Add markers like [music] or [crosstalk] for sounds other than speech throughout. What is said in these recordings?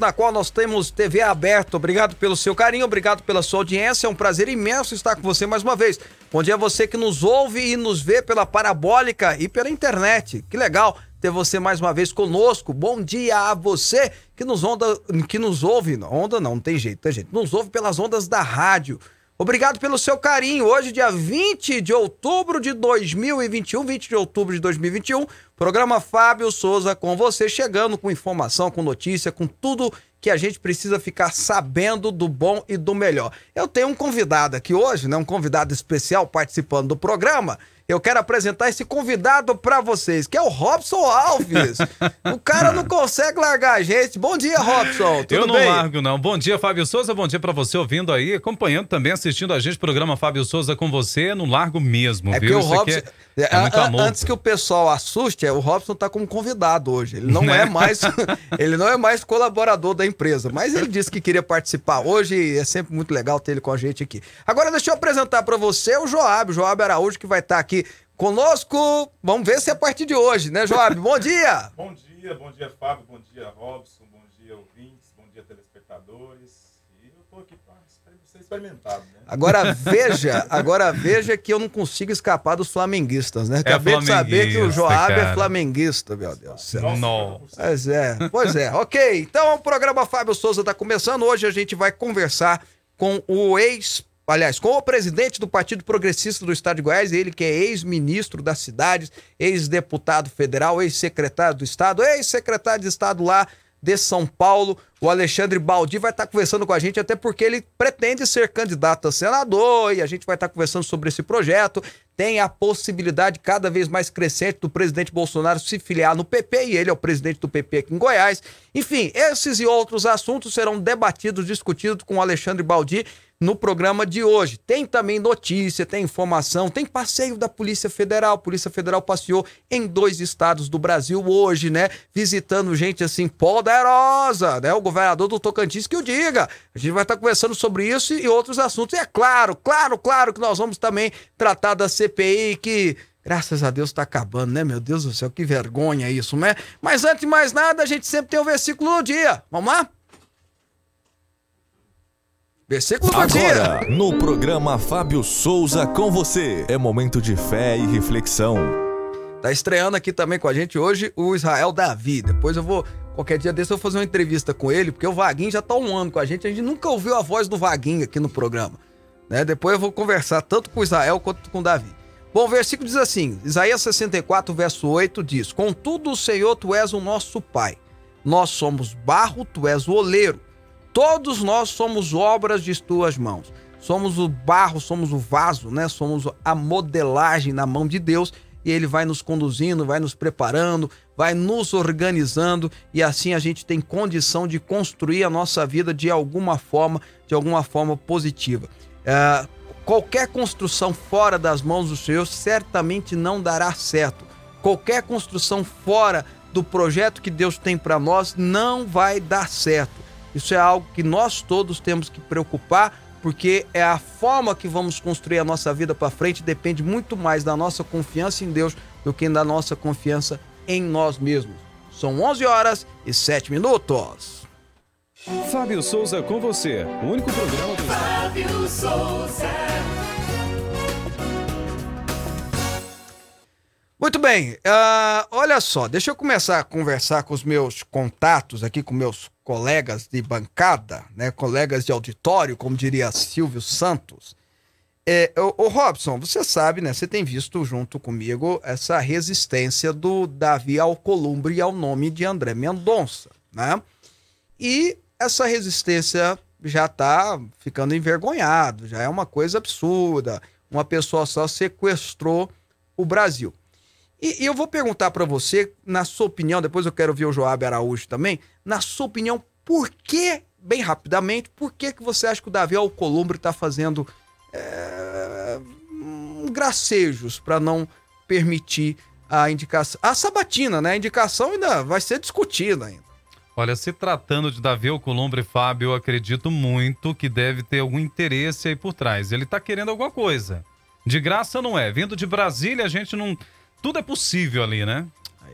na qual nós temos TV aberta. Obrigado pelo seu carinho, obrigado pela sua audiência. É um prazer imenso estar com você mais uma vez. Bom dia a você que nos ouve e nos vê pela parabólica e pela internet. Que legal ter você mais uma vez conosco. Bom dia a você que nos onda, que nos ouve, onda não, não tem jeito, tá gente? Nos ouve pelas ondas da rádio. Obrigado pelo seu carinho. Hoje, dia 20 de outubro de 2021, 20 de outubro de 2021, programa Fábio Souza com você, chegando com informação, com notícia, com tudo que a gente precisa ficar sabendo do bom e do melhor. Eu tenho um convidado aqui hoje, né? Um convidado especial participando do programa eu quero apresentar esse convidado para vocês, que é o Robson Alves. o cara não consegue largar a gente. Bom dia, Robson. Tudo eu não bem? largo, não. Bom dia, Fábio Souza. Bom dia para você ouvindo aí, acompanhando também, assistindo a gente, programa Fábio Souza com você. Não largo mesmo, é viu? Que o Robson... É, é. Antes que o pessoal assuste, é, o Robson tá como convidado hoje. Ele não né? é mais, [laughs] [laughs] ele não é mais colaborador da empresa, mas ele disse que queria participar hoje e é sempre muito legal ter ele com a gente aqui. Agora deixa eu apresentar para você o Joab, o Joab Araújo que vai estar tá aqui aqui conosco. Vamos ver se é a partir de hoje, né, Joab? Bom dia! [laughs] bom dia, bom dia, Fábio, bom dia, Robson, bom dia, ouvintes, bom dia, telespectadores. E eu tô aqui para ser experimentado, né? Agora [laughs] veja, agora veja que eu não consigo escapar dos flamenguistas, né? É Acabei é de saber que o Joab é cara. é flamenguista, meu Deus do céu. Não. Pois é, pois é. ok, então o programa Fábio Souza está começando. Hoje a gente vai conversar com o ex aliás, com o presidente do Partido Progressista do Estado de Goiás, ele que é ex-ministro das cidades, ex-deputado federal, ex-secretário do Estado, ex-secretário de Estado lá de São Paulo, o Alexandre Baldi vai estar conversando com a gente, até porque ele pretende ser candidato a senador e a gente vai estar conversando sobre esse projeto. Tem a possibilidade cada vez mais crescente do presidente Bolsonaro se filiar no PP e ele é o presidente do PP aqui em Goiás. Enfim, esses e outros assuntos serão debatidos, discutidos com o Alexandre Baldi no programa de hoje. Tem também notícia, tem informação, tem passeio da Polícia Federal. A Polícia Federal passeou em dois estados do Brasil hoje, né? Visitando gente assim poderosa, né? O governador do Tocantins que o diga. A gente vai estar conversando sobre isso e outros assuntos. E é claro, claro, claro que nós vamos também tratar da CPI que Graças a Deus está acabando, né? Meu Deus do céu, que vergonha isso, né? Mas antes de mais nada, a gente sempre tem o versículo do dia. Vamos lá? Versículo do Agora, dia. no programa Fábio Souza com você. É momento de fé e reflexão. Tá estreando aqui também com a gente hoje o Israel Davi. Depois eu vou, qualquer dia desse, eu vou fazer uma entrevista com ele, porque o Vaguinho já tá um ano com a gente. A gente nunca ouviu a voz do Vaguinho aqui no programa. Né? Depois eu vou conversar tanto com o Israel quanto com o Davi. Bom, o versículo diz assim: Isaías 64, verso 8 diz: Contudo, Senhor, tu és o nosso Pai. Nós somos barro, tu és o oleiro. Todos nós somos obras de tuas mãos. Somos o barro, somos o vaso, né? Somos a modelagem na mão de Deus e ele vai nos conduzindo, vai nos preparando, vai nos organizando e assim a gente tem condição de construir a nossa vida de alguma forma, de alguma forma positiva. É, qualquer construção fora das mãos do Senhor certamente não dará certo. Qualquer construção fora do projeto que Deus tem para nós não vai dar certo. Isso é algo que nós todos temos que preocupar, porque é a forma que vamos construir a nossa vida para frente depende muito mais da nossa confiança em Deus do que da nossa confiança em nós mesmos. São 11 horas e 7 minutos. Fábio Souza com você, o único programa do Fábio Souza. Muito bem, uh, olha só, deixa eu começar a conversar com os meus contatos aqui, com meus colegas de bancada, né, colegas de auditório, como diria Silvio Santos. É, o, o Robson, você sabe, né? Você tem visto junto comigo essa resistência do Davi Alcolumbre ao nome de André Mendonça, né? E essa resistência já está ficando envergonhado, já é uma coisa absurda. Uma pessoa só sequestrou o Brasil. E, e eu vou perguntar para você, na sua opinião, depois eu quero ver o Joab Araújo também, na sua opinião, por que, bem rapidamente, por que, que você acha que o Davi Alcolumbre está fazendo é, gracejos para não permitir a indicação? A sabatina, né? A indicação ainda vai ser discutida ainda. Olha, se tratando de Davi Alcolumbre, Fábio, eu acredito muito que deve ter algum interesse aí por trás. Ele está querendo alguma coisa. De graça não é. Vindo de Brasília, a gente não tudo é possível ali, né?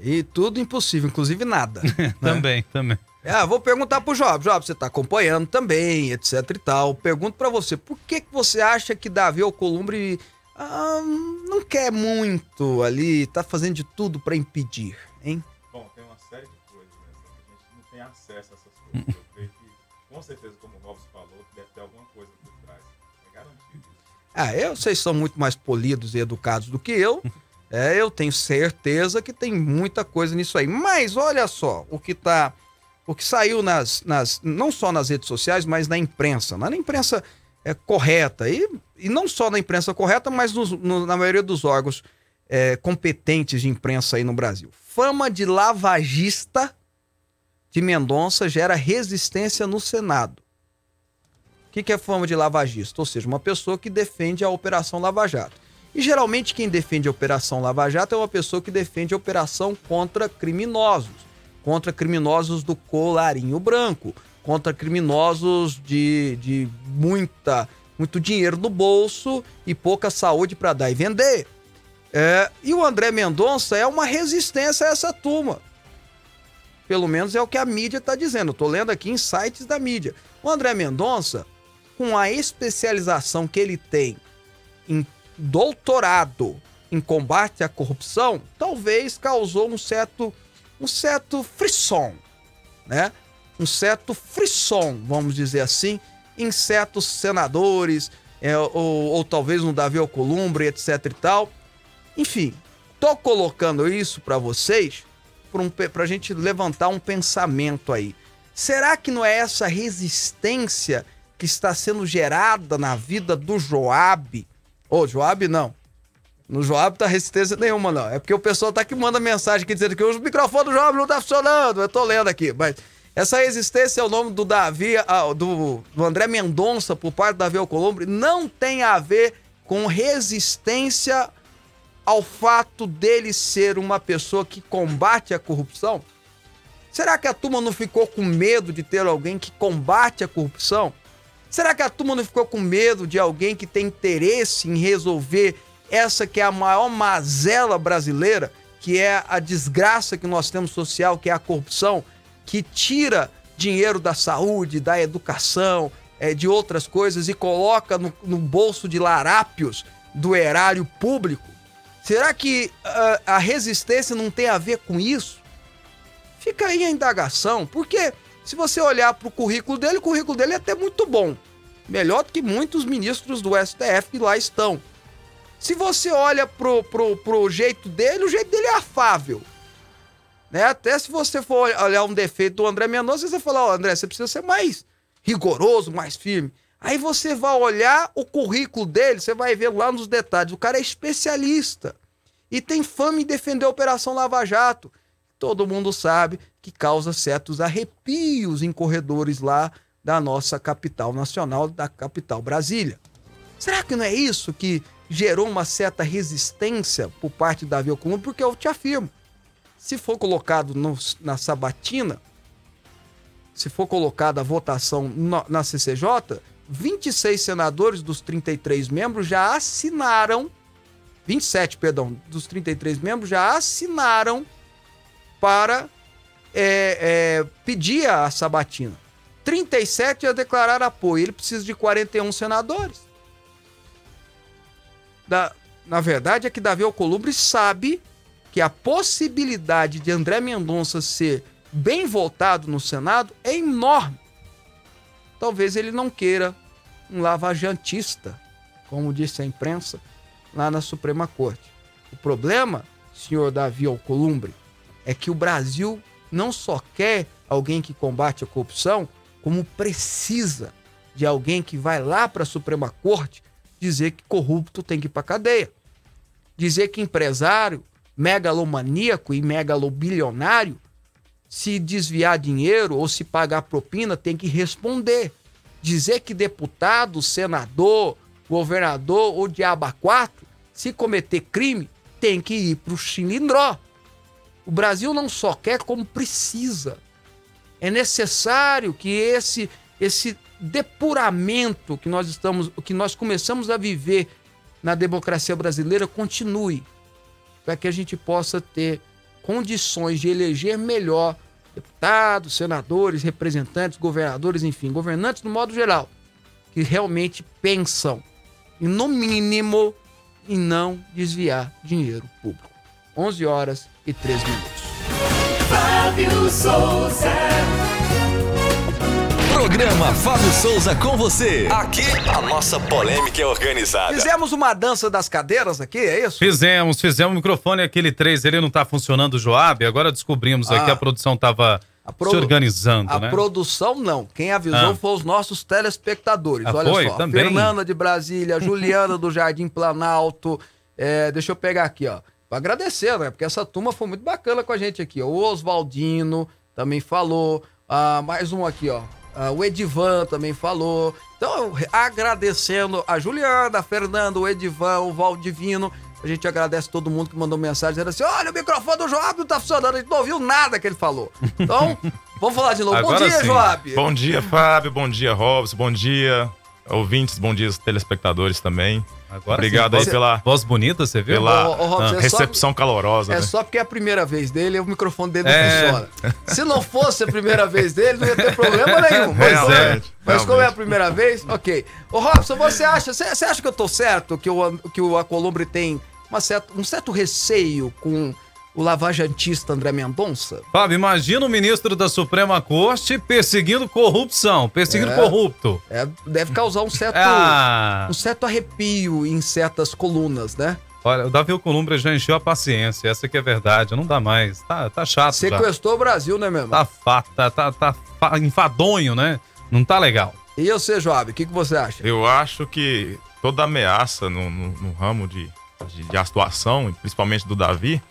E tudo impossível, inclusive nada. também, [laughs] né? também. É, vou perguntar pro Job. Job, você tá acompanhando também, etc e tal. Pergunto para você, por que, que você acha que Davi Alcolumbre ah, não quer muito ali, tá fazendo de tudo para impedir, hein? Bom, tem uma série de coisas, né? A gente não tem acesso a essas coisas. Eu creio que, com certeza, como o Robson falou, deve ter alguma coisa por trás. É garantido isso. Ah, eu, vocês são muito mais polidos e educados do que eu. [laughs] É, eu tenho certeza que tem muita coisa nisso aí. Mas olha só, o que tá. O que saiu nas, nas. Não só nas redes sociais, mas na imprensa. Na imprensa é, correta. E, e não só na imprensa correta, mas nos- no- na maioria dos órgãos é, competentes de imprensa aí no Brasil. Fama de lavagista de Mendonça gera resistência no Senado. O que, que é fama de lavagista? Ou seja, uma pessoa que defende a Operação Lava Jato. E geralmente quem defende a Operação Lava Jato é uma pessoa que defende a operação contra criminosos. Contra criminosos do colarinho branco. Contra criminosos de, de muita, muito dinheiro no bolso e pouca saúde para dar e vender. É, e o André Mendonça é uma resistência a essa turma. Pelo menos é o que a mídia está dizendo. Tô lendo aqui em sites da mídia. O André Mendonça, com a especialização que ele tem em doutorado em combate à corrupção, talvez causou um certo um certo frisson, né? Um certo frisson, vamos dizer assim, em certos senadores, é, ou, ou talvez no Davi Alcolumbre, etc e tal. Enfim, tô colocando isso para vocês para um, pra gente levantar um pensamento aí. Será que não é essa resistência que está sendo gerada na vida do Joab? Ô, Joab não. No Joab tá resistência nenhuma, não. É porque o pessoal tá que manda mensagem aqui dizendo que o microfone do Joab não tá funcionando. Eu tô lendo aqui, mas essa resistência é o nome do Davi, ah, do, do André Mendonça por parte do Davi Alcolumbre, não tem a ver com resistência ao fato dele ser uma pessoa que combate a corrupção? Será que a turma não ficou com medo de ter alguém que combate a corrupção? Será que a turma não ficou com medo de alguém que tem interesse em resolver essa que é a maior mazela brasileira, que é a desgraça que nós temos social, que é a corrupção, que tira dinheiro da saúde, da educação, eh, de outras coisas e coloca no, no bolso de larápios do erário público? Será que ah, a resistência não tem a ver com isso? Fica aí a indagação, porque se você olhar para o currículo dele, o currículo dele é até muito bom. Melhor do que muitos ministros do STF que lá estão. Se você olha pro, pro, pro jeito dele, o jeito dele é afável. Né? Até se você for olhar um defeito do André Mendonça, você fala, ó, André, você precisa ser mais rigoroso, mais firme. Aí você vai olhar o currículo dele, você vai ver lá nos detalhes. O cara é especialista e tem fama em defender a Operação Lava Jato. Todo mundo sabe que causa certos arrepios em corredores lá da nossa capital nacional, da capital Brasília. Será que não é isso que gerou uma certa resistência por parte da Davi Alcolumbre? Porque eu te afirmo, se for colocado no- na sabatina, se for colocada a votação no- na CCJ, 26 senadores dos 33 membros já assinaram, 27, perdão, dos 33 membros já assinaram para é, é, pedir a sabatina. 37 já declararam apoio. Ele precisa de 41 senadores. Da, na verdade, é que Davi Alcolumbre sabe que a possibilidade de André Mendonça ser bem votado no Senado é enorme. Talvez ele não queira um lavajantista, como disse a imprensa, lá na Suprema Corte. O problema, senhor Davi Alcolumbre, é que o Brasil não só quer alguém que combate a corrupção, como precisa de alguém que vai lá para a Suprema Corte dizer que corrupto tem que ir para cadeia. Dizer que empresário megalomaníaco e megalobilionário se desviar dinheiro ou se pagar propina tem que responder. Dizer que deputado, senador, governador ou diaba 4, se cometer crime, tem que ir para o chilindró. O Brasil não só quer como precisa. É necessário que esse esse depuramento que nós estamos, que nós começamos a viver na democracia brasileira continue, para que a gente possa ter condições de eleger melhor deputados, senadores, representantes, governadores, enfim, governantes no modo geral, que realmente pensam, e no mínimo, em não desviar dinheiro público. 11 horas e 3 minutos. Fábio Souza. Programa Fábio Souza com você. Aqui a nossa polêmica é organizada. Fizemos uma dança das cadeiras aqui, é isso? Fizemos, fizemos. O microfone aquele 3, ele não tá funcionando, Joab. Agora descobrimos ah, aqui, a produção tava se organizando, a né? A produção não. Quem avisou ah. foi os nossos telespectadores. Ah, Olha foi? só. Também? Fernanda de Brasília, Juliana do Jardim Planalto. É, deixa eu pegar aqui, ó. Agradecer, né? Porque essa turma foi muito bacana com a gente aqui. O Oswaldino também falou. Ah, mais um aqui, ó. Uh, o Edivan também falou. Então, agradecendo a Juliana, a Fernanda, o Edivan, o Valdivino. A gente agradece todo mundo que mandou mensagem dizendo assim: olha, o microfone do Joab não tá funcionando, a gente não ouviu nada que ele falou. Então, [laughs] vamos falar de novo. Agora bom dia, sim. Joab. Bom dia, Fábio. Bom dia, Robson. Bom dia, ouvintes. Bom dia, telespectadores também. Agora Obrigado sim, aí pela, voz bonita, você viu? pela Ô, ô, Robson, ah, é recepção só- calorosa. É né? só porque é a primeira vez dele e o microfone dele não É. funciona. Se não fosse a primeira vez dele, não ia ter problema nenhum. Mas, Realmente, mas como é a primeira vez, ok. Ô Robson, você acha, você você acha que eu tô certo que o, que o Acolumbre tem uma certa, um certo receio com o lavajantista André Mendonça? Fábio, imagina o ministro da Suprema Corte perseguindo corrupção, perseguindo É. corrupto. É, deve causar um certo, Ah, um certo arrepio em certas colunas, né? olha, o Davi Columbre já encheu a paciência, essa que é verdade, não dá mais. Tá, tá chato já. Sequestrou o Brasil, né, meu irmão? Tá fato, tá, tá, tá fa- enfadonho, né? Não tá legal. E você, Joab, o que, que você acha? Eu acho que toda ameaça no, no- no ramo de, de, de atuação, principalmente do Davi,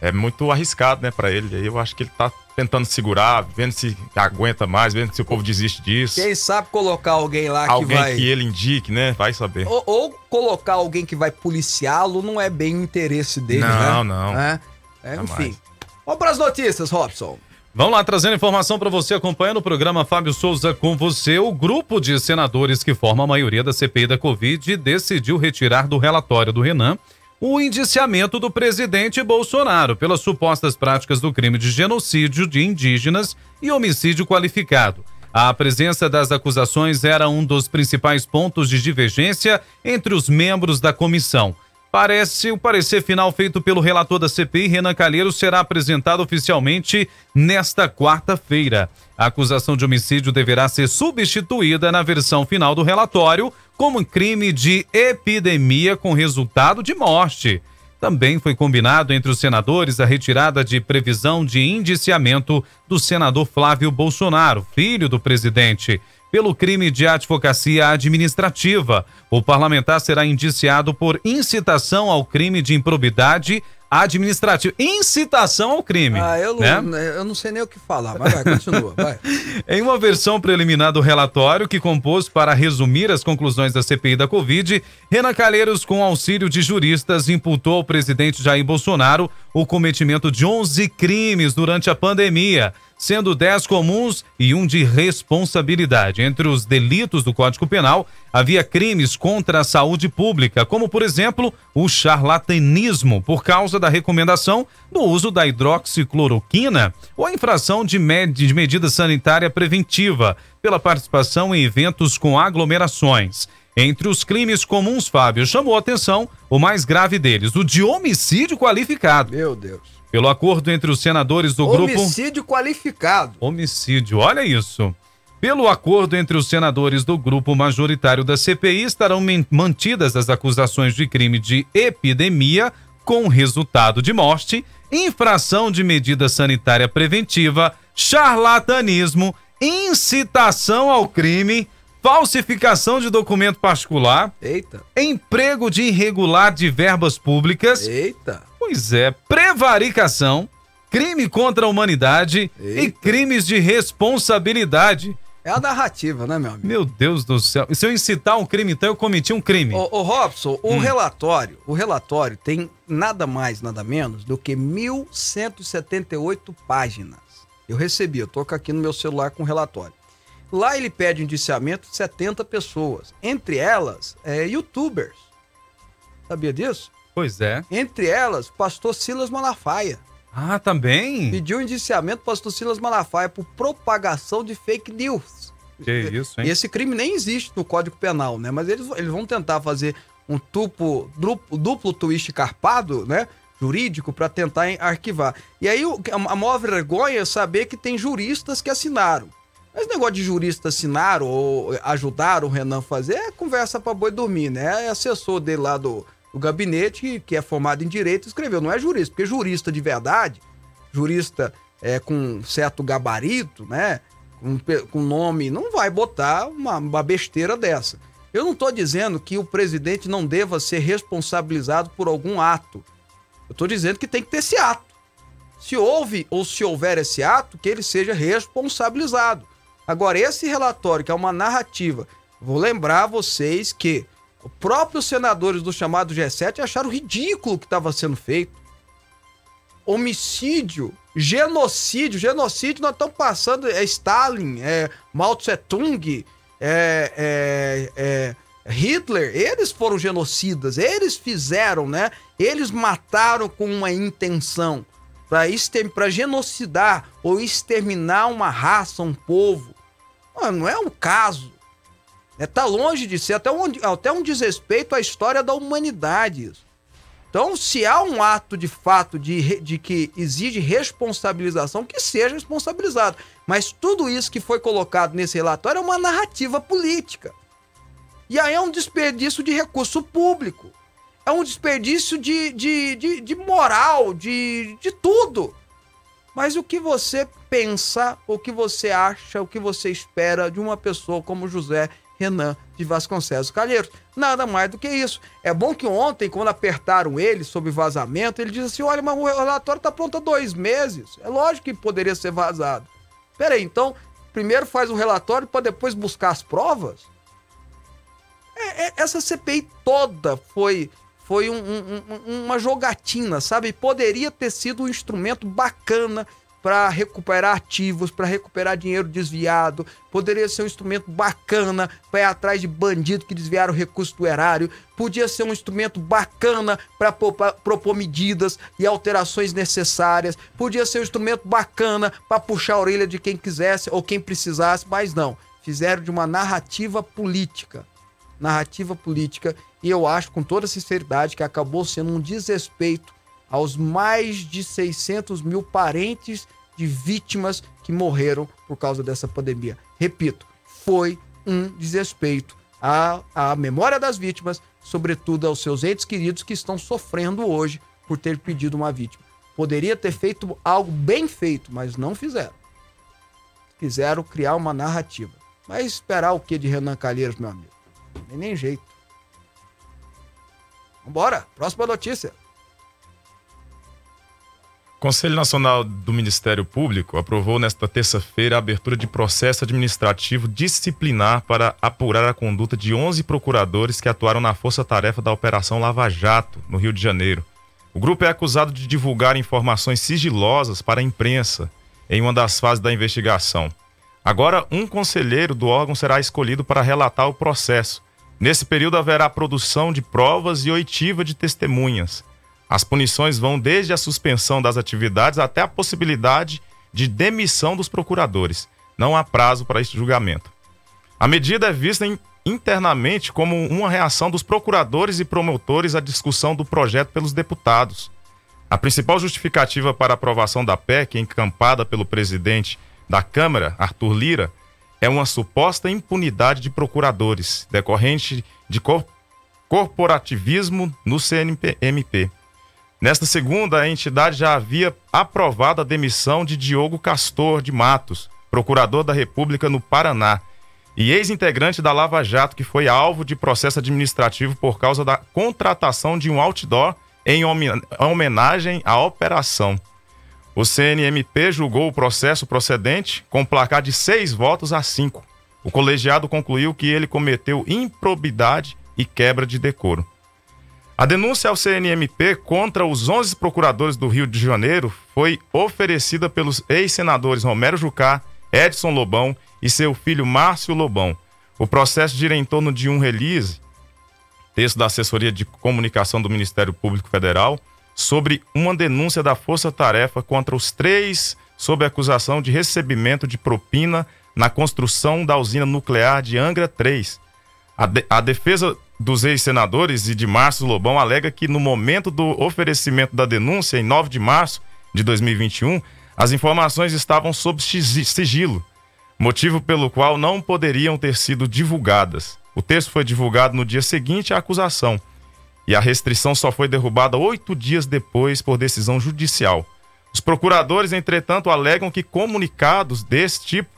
é muito arriscado, né, pra ele. Aí eu acho que ele tá tentando segurar, vendo se aguenta mais, vendo se o povo desiste disso. Quem sabe colocar alguém lá que Alguém vai... que ele indique, né? Vai saber. Ou, ou colocar alguém que vai policiá-lo não é bem o interesse dele, né? Não, não. É, É, Jamais. enfim. Vamos para as notícias, Robson. Vamos lá, trazendo informação para você acompanhando o programa Fábio Souza com você. O grupo de senadores que forma a maioria da CPI da Covid decidiu retirar do relatório do Renan o indiciamento do presidente Bolsonaro pelas supostas práticas do crime de genocídio de indígenas e homicídio qualificado. A presença das acusações era um dos principais pontos de divergência entre os membros da comissão. Parece o parecer final feito pelo relator da CPI, Renan Calheiro, será apresentado oficialmente nesta quarta-feira. A acusação de homicídio deverá ser substituída na versão final do relatório como crime de epidemia com resultado de morte. Também foi combinado entre os senadores a retirada de previsão de indiciamento do senador Flávio Bolsonaro, filho do presidente, pelo crime de advocacia administrativa. O parlamentar será indiciado por incitação ao crime de improbidade administrativa. Incitação ao crime. Ah, eu né? não, eu não sei nem o que falar, mas vai, continua, vai. [laughs] Em uma versão preliminar do relatório que compôs para resumir as conclusões da CPI da Covid, Renan Calheiros, com auxílio de juristas, imputou ao presidente Jair Bolsonaro o cometimento de 11 crimes durante a pandemia, sendo 10 comuns e um de responsabilidade. Entre os delitos do Código Penal, havia crimes contra a saúde pública, como, por exemplo, o charlatanismo, por causa da recomendação do uso da hidroxicloroquina, ou a infração de, med de medida sanitária preventiva, pela participação em eventos com aglomerações. Entre os crimes comuns, Fábio chamou a atenção o mais grave deles, o de homicídio qualificado. Meu Deus. Pelo acordo entre os senadores do grupo. Homicídio qualificado. Homicídio, olha isso. Pelo acordo entre os senadores do grupo majoritário da CPI, estarão mantidas as acusações de crime de epidemia com resultado de morte, infração de medida sanitária preventiva, charlatanismo, incitação ao crime, falsificação de documento particular, Eita, emprego de irregular de verbas públicas, eita. Pois é, prevaricação, crime contra a humanidade e Eita. crimes de responsabilidade. É a narrativa, né, meu amigo? Meu Deus do céu. E se eu incitar um crime, então eu cometi um crime. Ô, ô, Robson, o relatório, o relatório tem nada mais, nada menos do que 1.178 páginas. Eu recebi, eu tô aqui no meu celular com o relatório. Lá ele pede indiciamento de 70 pessoas, entre elas, é, youtubers. Sabia disso? Pois é. Entre elas, pastor Silas Malafaia. Ah, também? Pediu indiciamento pastor Silas Malafaia por propagação de fake news. Que isso, hein? E esse crime nem existe no Código Penal, né? Mas eles, eles vão tentar fazer um duplo, duplo, duplo twist carpado, né? Jurídico, para tentar arquivar. E aí a maior vergonha é saber que tem juristas que assinaram. Mas negócio de jurista assinar ou ajudar o Renan a fazer é conversa para boi dormir, né? É assessor dele lá do, do gabinete, que é formado em direito, escreveu. Não é jurista, porque jurista de verdade, jurista é, com certo gabarito, né? Com, com nome, não vai botar uma, uma besteira dessa. Eu não estou dizendo que o presidente não deva ser responsabilizado por algum ato. Eu estou dizendo que tem que ter esse ato. Se houve ou se houver esse ato, que ele seja responsabilizado. Agora, esse relatório, que é uma narrativa, vou lembrar vocês que os próprios senadores do chamado G7 acharam ridículo o que estava sendo feito. Homicídio, genocídio, genocídio nós estamos passando, é Stalin, é Mao Tse Tung, é, é, é Hitler, eles foram genocidas, eles fizeram, né? Eles mataram com uma intenção para genocidar ou exterminar uma raça, um povo. Não é um caso. É, tá longe de ser até um, até um desrespeito à história da humanidade. Então, se há um ato de fato de, de que exige responsabilização, que seja responsabilizado. Mas tudo isso que foi colocado nesse relatório é uma narrativa política. E aí é um desperdício de recurso público. É um desperdício de, de, de, de moral, de, de tudo. Mas o que você pensa, o que você acha, o que você espera de uma pessoa como José Renan de Vasconcelos Calheiros. Nada mais do que isso. É bom que ontem, quando apertaram ele sobre vazamento, ele disse assim: olha, mas o relatório está pronto há dois meses. É lógico que poderia ser vazado. Peraí, então, primeiro faz o relatório para depois buscar as provas? É, é, essa CPI toda foi foi um, um, uma jogatina, sabe? Poderia ter sido um instrumento bacana para recuperar ativos, para recuperar dinheiro desviado. Poderia ser um instrumento bacana para ir atrás de bandido que desviaram recurso do erário. Podia ser um instrumento bacana para propor medidas e alterações necessárias. Podia ser um instrumento bacana para puxar a orelha de quem quisesse ou quem precisasse, mas não. Fizeram de uma narrativa política. Narrativa política. E eu acho, com toda sinceridade, que acabou sendo um desrespeito aos mais de 600 mil parentes de vítimas que morreram por causa dessa pandemia. Repito, foi um desrespeito à, à memória das vítimas, sobretudo aos seus entes queridos que estão sofrendo hoje por ter pedido uma vítima. Poderia ter feito algo bem feito, mas não fizeram. Quiseram criar uma narrativa. Mas esperar o que de Renan Calheiros, meu amigo? Nem, nem jeito. Vambora, próxima notícia. Conselho Nacional do Ministério Público aprovou nesta terça-feira a abertura de processo administrativo disciplinar para apurar a conduta de 11 procuradores que atuaram na força-tarefa da Operação Lava Jato, no Rio de Janeiro. O grupo é acusado de divulgar informações sigilosas para a imprensa em uma das fases da investigação. Agora, um conselheiro do órgão será escolhido para relatar o processo. Nesse período haverá produção de provas e oitiva de testemunhas. As punições vão desde a suspensão das atividades até a possibilidade de demissão dos procuradores. Não há prazo para este julgamento. A medida é vista internamente como uma reação dos procuradores e promotores à discussão do projeto pelos deputados. A principal justificativa para a aprovação da PEC, encampada pelo presidente da Câmara, Arthur Lira, é uma suposta impunidade de procuradores, decorrente de corporativismo no CNMP. Nesta segunda, a entidade já havia aprovado a demissão de Diogo Castor de Matos, procurador da República no Paraná, e ex-integrante da Lava Jato, que foi alvo de processo administrativo por causa da contratação de um outdoor em homenagem à operação. O CNMP julgou o processo procedente com placar de seis votos a cinco. O colegiado concluiu que ele cometeu improbidade e quebra de decoro. A denúncia ao CNMP contra os 11 procuradores do Rio de Janeiro foi oferecida pelos ex-senadores Romero Jucá, Edson Lobão e seu filho Márcio Lobão. O processo gira em torno de um release, texto da assessoria de comunicação do Ministério Público Federal, sobre uma denúncia da Força Tarefa contra os três sob acusação de recebimento de propina na construção da usina nuclear de Angra 3. A, de, a defesa dos ex-senadores e de Márcio Lobão alega que no momento do oferecimento da denúncia, em 9 de março de 2021, as informações estavam sob sigilo, motivo pelo qual não poderiam ter sido divulgadas. O texto foi divulgado no dia seguinte à acusação e a restrição só foi derrubada oito dias depois por decisão judicial. Os procuradores, entretanto, alegam que comunicados desse tipo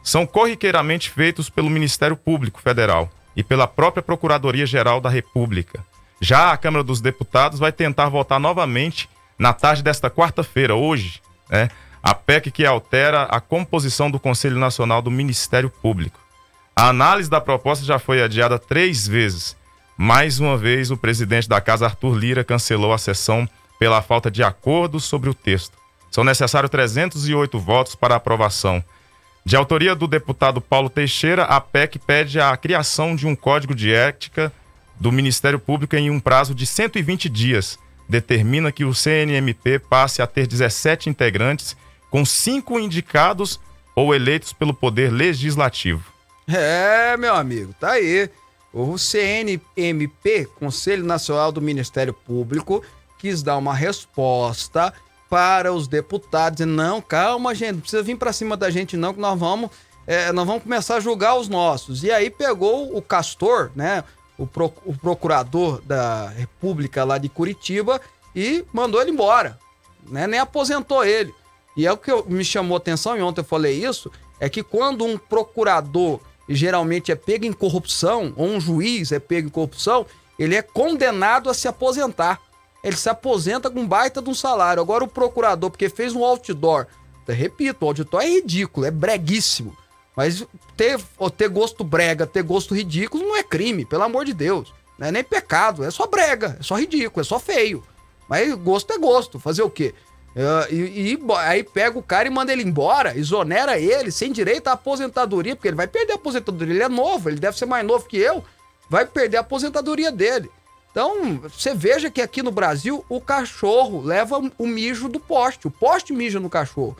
são corriqueiramente feitos pelo Ministério Público Federal e pela própria Procuradoria-Geral da República. Já a Câmara dos Deputados vai tentar votar novamente na tarde desta quarta-feira, hoje, né, a PEC que altera a composição do Conselho Nacional do Ministério Público. A análise da proposta já foi adiada três vezes. Mais uma vez, o presidente da Casa, Arthur Lira, cancelou a sessão pela falta de acordo sobre o texto. São necessários 308 votos para aprovação. De autoria do deputado Paulo Teixeira, a PEC pede a criação de um código de ética do Ministério Público em um prazo de 120 dias. Determina que o CNMP passe a ter 17 integrantes, com cinco indicados ou eleitos pelo Poder Legislativo. É, meu amigo, tá aí. O CNMP, Conselho Nacional do Ministério Público, quis dar uma resposta para os deputados. E não, calma, gente, não precisa vir para cima da gente, não, que nós vamos, é, nós vamos começar a julgar os nossos. E aí pegou o Castor, né? O, pro, o procurador da República lá de Curitiba e mandou ele embora. Né? Nem aposentou ele. E é o que eu, me chamou atenção, e ontem eu falei isso, é que quando um procurador geralmente é pego em corrupção, ou um juiz é pego em corrupção, ele é condenado a se aposentar ele se aposenta com baita de um salário. Agora o procurador, porque fez um outdoor, eu repito, o outdoor é ridículo, é breguíssimo. Mas ter, ter gosto brega, ter gosto ridículo não é crime, pelo amor de Deus. Não é nem pecado, é só brega, é só ridículo, é só feio. Mas gosto é gosto, fazer o quê? Uh, e, e, aí pega o cara e manda ele embora, exonera ele, sem direito à aposentadoria, porque ele vai perder a aposentadoria. Ele é novo, ele deve ser mais novo que eu, vai perder a aposentadoria dele. Então, você veja que aqui no Brasil o cachorro leva o mijo do poste, o poste mija no cachorro.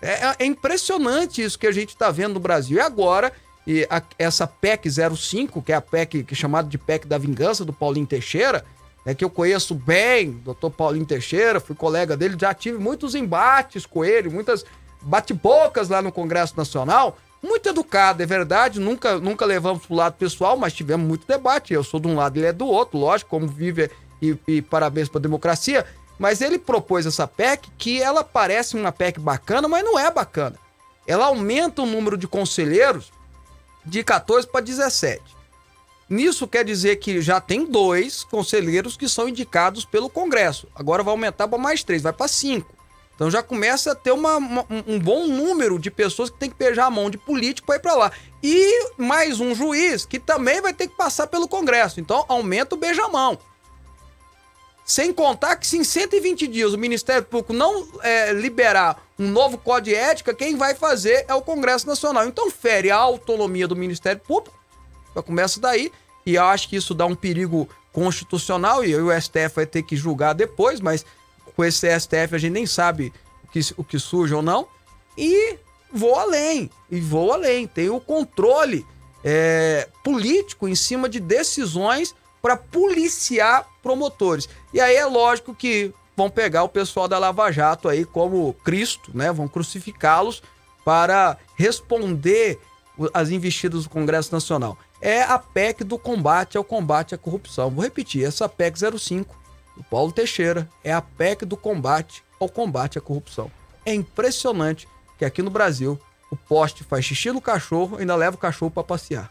É, é, é impressionante isso que a gente está vendo no Brasil. E agora, e a, essa PEC 05, que é a PEC que é chamada de PEC da Vingança do Paulinho Teixeira, é que eu conheço bem, doutor Paulinho Teixeira, fui colega dele, já tive muitos embates com ele, muitas bate-bocas lá no Congresso Nacional muito educado, é verdade. Nunca, nunca levamos pro lado pessoal, mas tivemos muito debate. Eu sou de um lado, ele é do outro, lógico, como vive e, e parabéns para a democracia. Mas ele propôs essa PEC que ela parece uma PEC bacana, mas não é bacana. Ela aumenta o número de conselheiros de 14 para 17. Nisso quer dizer que já tem dois conselheiros que são indicados pelo Congresso. Agora vai aumentar para mais três, vai para cinco. Então já começa a ter uma, uma, um bom número de pessoas que tem que beijar a mão de político para ir para lá. E mais um juiz que também vai ter que passar pelo Congresso. Então aumenta o beijamão. Sem contar que se em 120 dias o Ministério Público não é, liberar um novo código de ética, quem vai fazer é o Congresso Nacional. Então fere a autonomia do Ministério Público. Já começa daí. E eu acho que isso dá um perigo constitucional e o STF vai ter que julgar depois, mas com esse STF a gente nem sabe o que, o que surge ou não. E vou além, e vou além. Tem o controle é, político em cima de decisões para policiar promotores. E aí é lógico que vão pegar o pessoal da Lava Jato aí como Cristo, né? Vão crucificá-los para responder às investidas do Congresso Nacional. É a PEC do combate ao combate à corrupção. Vou repetir, essa PEC 05 do Paulo Teixeira é a PEC do combate ao combate à corrupção. É impressionante que aqui no Brasil o poste faz xixi no cachorro e ainda leva o cachorro para passear.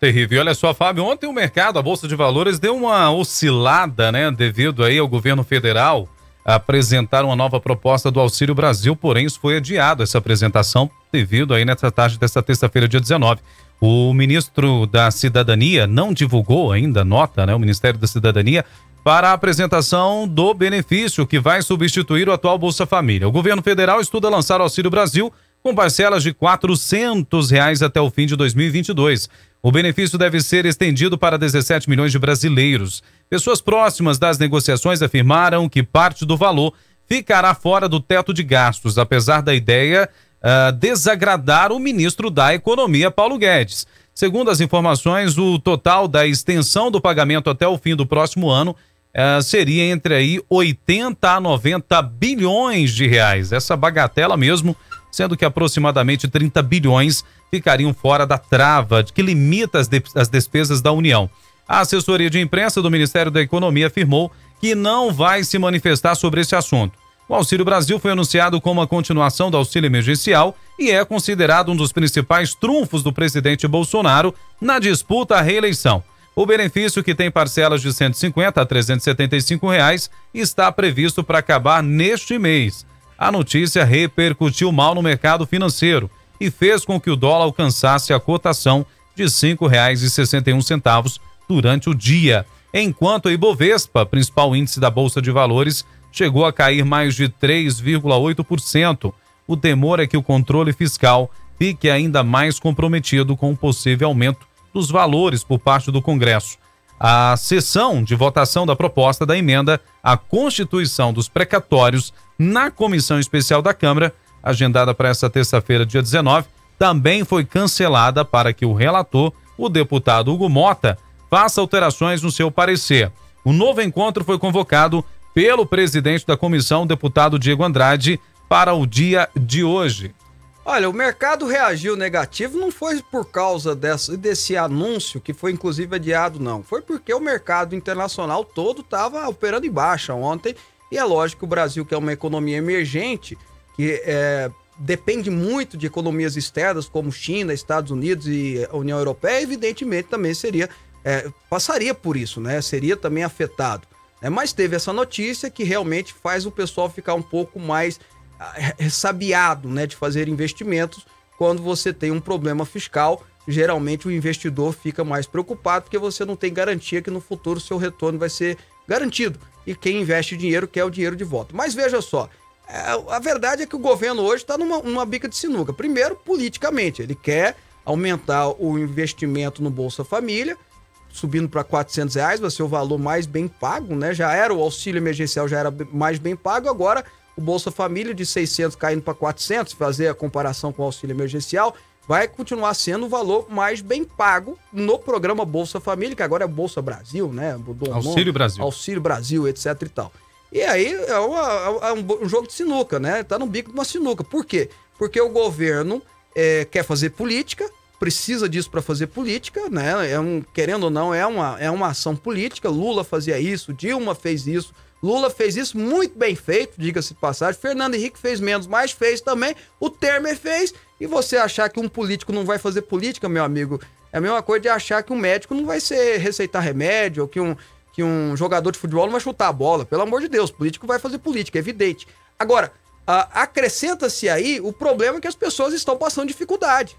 Terrível. Olha só, Fábio, ontem o mercado, a Bolsa de Valores, deu uma oscilada, né, devido aí ao governo federal apresentar uma nova proposta do Auxílio Brasil, porém isso foi adiado, essa apresentação, devido aí nessa tarde desta terça-feira, dia 19. O ministro da Cidadania não divulgou ainda nota, né, o Ministério da Cidadania, para a apresentação do benefício que vai substituir o atual Bolsa Família. O governo federal estuda lançar o Auxílio Brasil com parcelas de 400 reais até o fim de 2022. O benefício deve ser estendido para 17 milhões de brasileiros. Pessoas próximas das negociações afirmaram que parte do valor ficará fora do teto de gastos, apesar da ideia uh, desagradar o ministro da Economia, Paulo Guedes. Segundo as informações, o total da extensão do pagamento até o fim do próximo ano uh, seria entre aí 80 a 90 bilhões de reais. Essa bagatela mesmo, sendo que aproximadamente 30 bilhões ficariam fora da trava que limita as, de as despesas da União. A assessoria de imprensa do Ministério da Economia afirmou que não vai se manifestar sobre esse assunto. O Auxílio Brasil foi anunciado como a continuação do auxílio emergencial e é considerado um dos principais trunfos do presidente Bolsonaro na disputa à reeleição. O benefício, que tem parcelas de 150 a 375 reais, está previsto para acabar neste mês. A notícia repercutiu mal no mercado financeiro e fez com que o dólar alcançasse a cotação de R$ 5,61 durante o dia, enquanto a Ibovespa, principal índice da Bolsa de Valores, chegou a cair mais de 3,8%. O temor é que o controle fiscal fique ainda mais comprometido com o possível aumento dos valores por parte do Congresso. A sessão de votação da proposta da emenda à Constituição dos Precatórios na Comissão Especial da Câmara, agendada para esta terça-feira, dia 19, também foi cancelada para que o relator, o deputado Hugo Mota, faça alterações no seu parecer. O novo encontro foi convocado pelo presidente da comissão, deputado Diego Andrade, para o dia de hoje. Olha, o mercado reagiu negativo não foi por causa dessa, desse anúncio, que foi inclusive adiado, não. Foi porque o mercado internacional todo estava operando em baixa ontem. E é lógico que o Brasil, que é uma economia emergente, que é, depende muito de economias externas, como China, Estados Unidos e União Europeia, evidentemente também seria, é, passaria por isso, né? Seria também afetado. É, mas teve essa notícia que realmente faz o pessoal ficar um pouco mais ah, ressabiado né, de fazer investimentos quando você tem um problema fiscal. Geralmente o investidor fica mais preocupado porque você não tem garantia que no futuro seu retorno vai ser garantido. E quem investe dinheiro quer o dinheiro de volta. Mas veja só, é, a verdade é que o governo hoje está numa, numa bica de sinuca. Primeiro, politicamente, ele quer aumentar o investimento no Bolsa Família subindo para 400 reais, vai ser o valor mais bem pago, né? Já era o auxílio emergencial, já era mais bem pago, agora o Bolsa Família de 600 caindo para 400, fazer a comparação com o auxílio emergencial, vai continuar sendo o valor mais bem pago no programa Bolsa Família, que agora é Bolsa Brasil, né? Auxílio nome, Brasil. Auxílio Brasil, etc e tal. E aí é, uma, é um, um, jogo de sinuca, né? Tá no bico de uma sinuca. Por quê? Porque o governo é, quer fazer política, precisa disso para fazer política, né? É um, querendo ou não, é uma, é uma ação política. Lula fazia isso, Dilma fez isso. Lula fez isso muito bem feito, diga-se de passagem. Fernando Henrique fez menos, mas fez também. O Temer fez. E você achar que um político não vai fazer política, meu amigo, é a mesma coisa de achar que um médico não vai ser receitar remédio, ou que um, que um jogador de futebol não vai chutar a bola. Pelo amor de Deus, político vai fazer política, é evidente. Agora, acrescenta-se aí o problema que as pessoas estão passando dificuldade.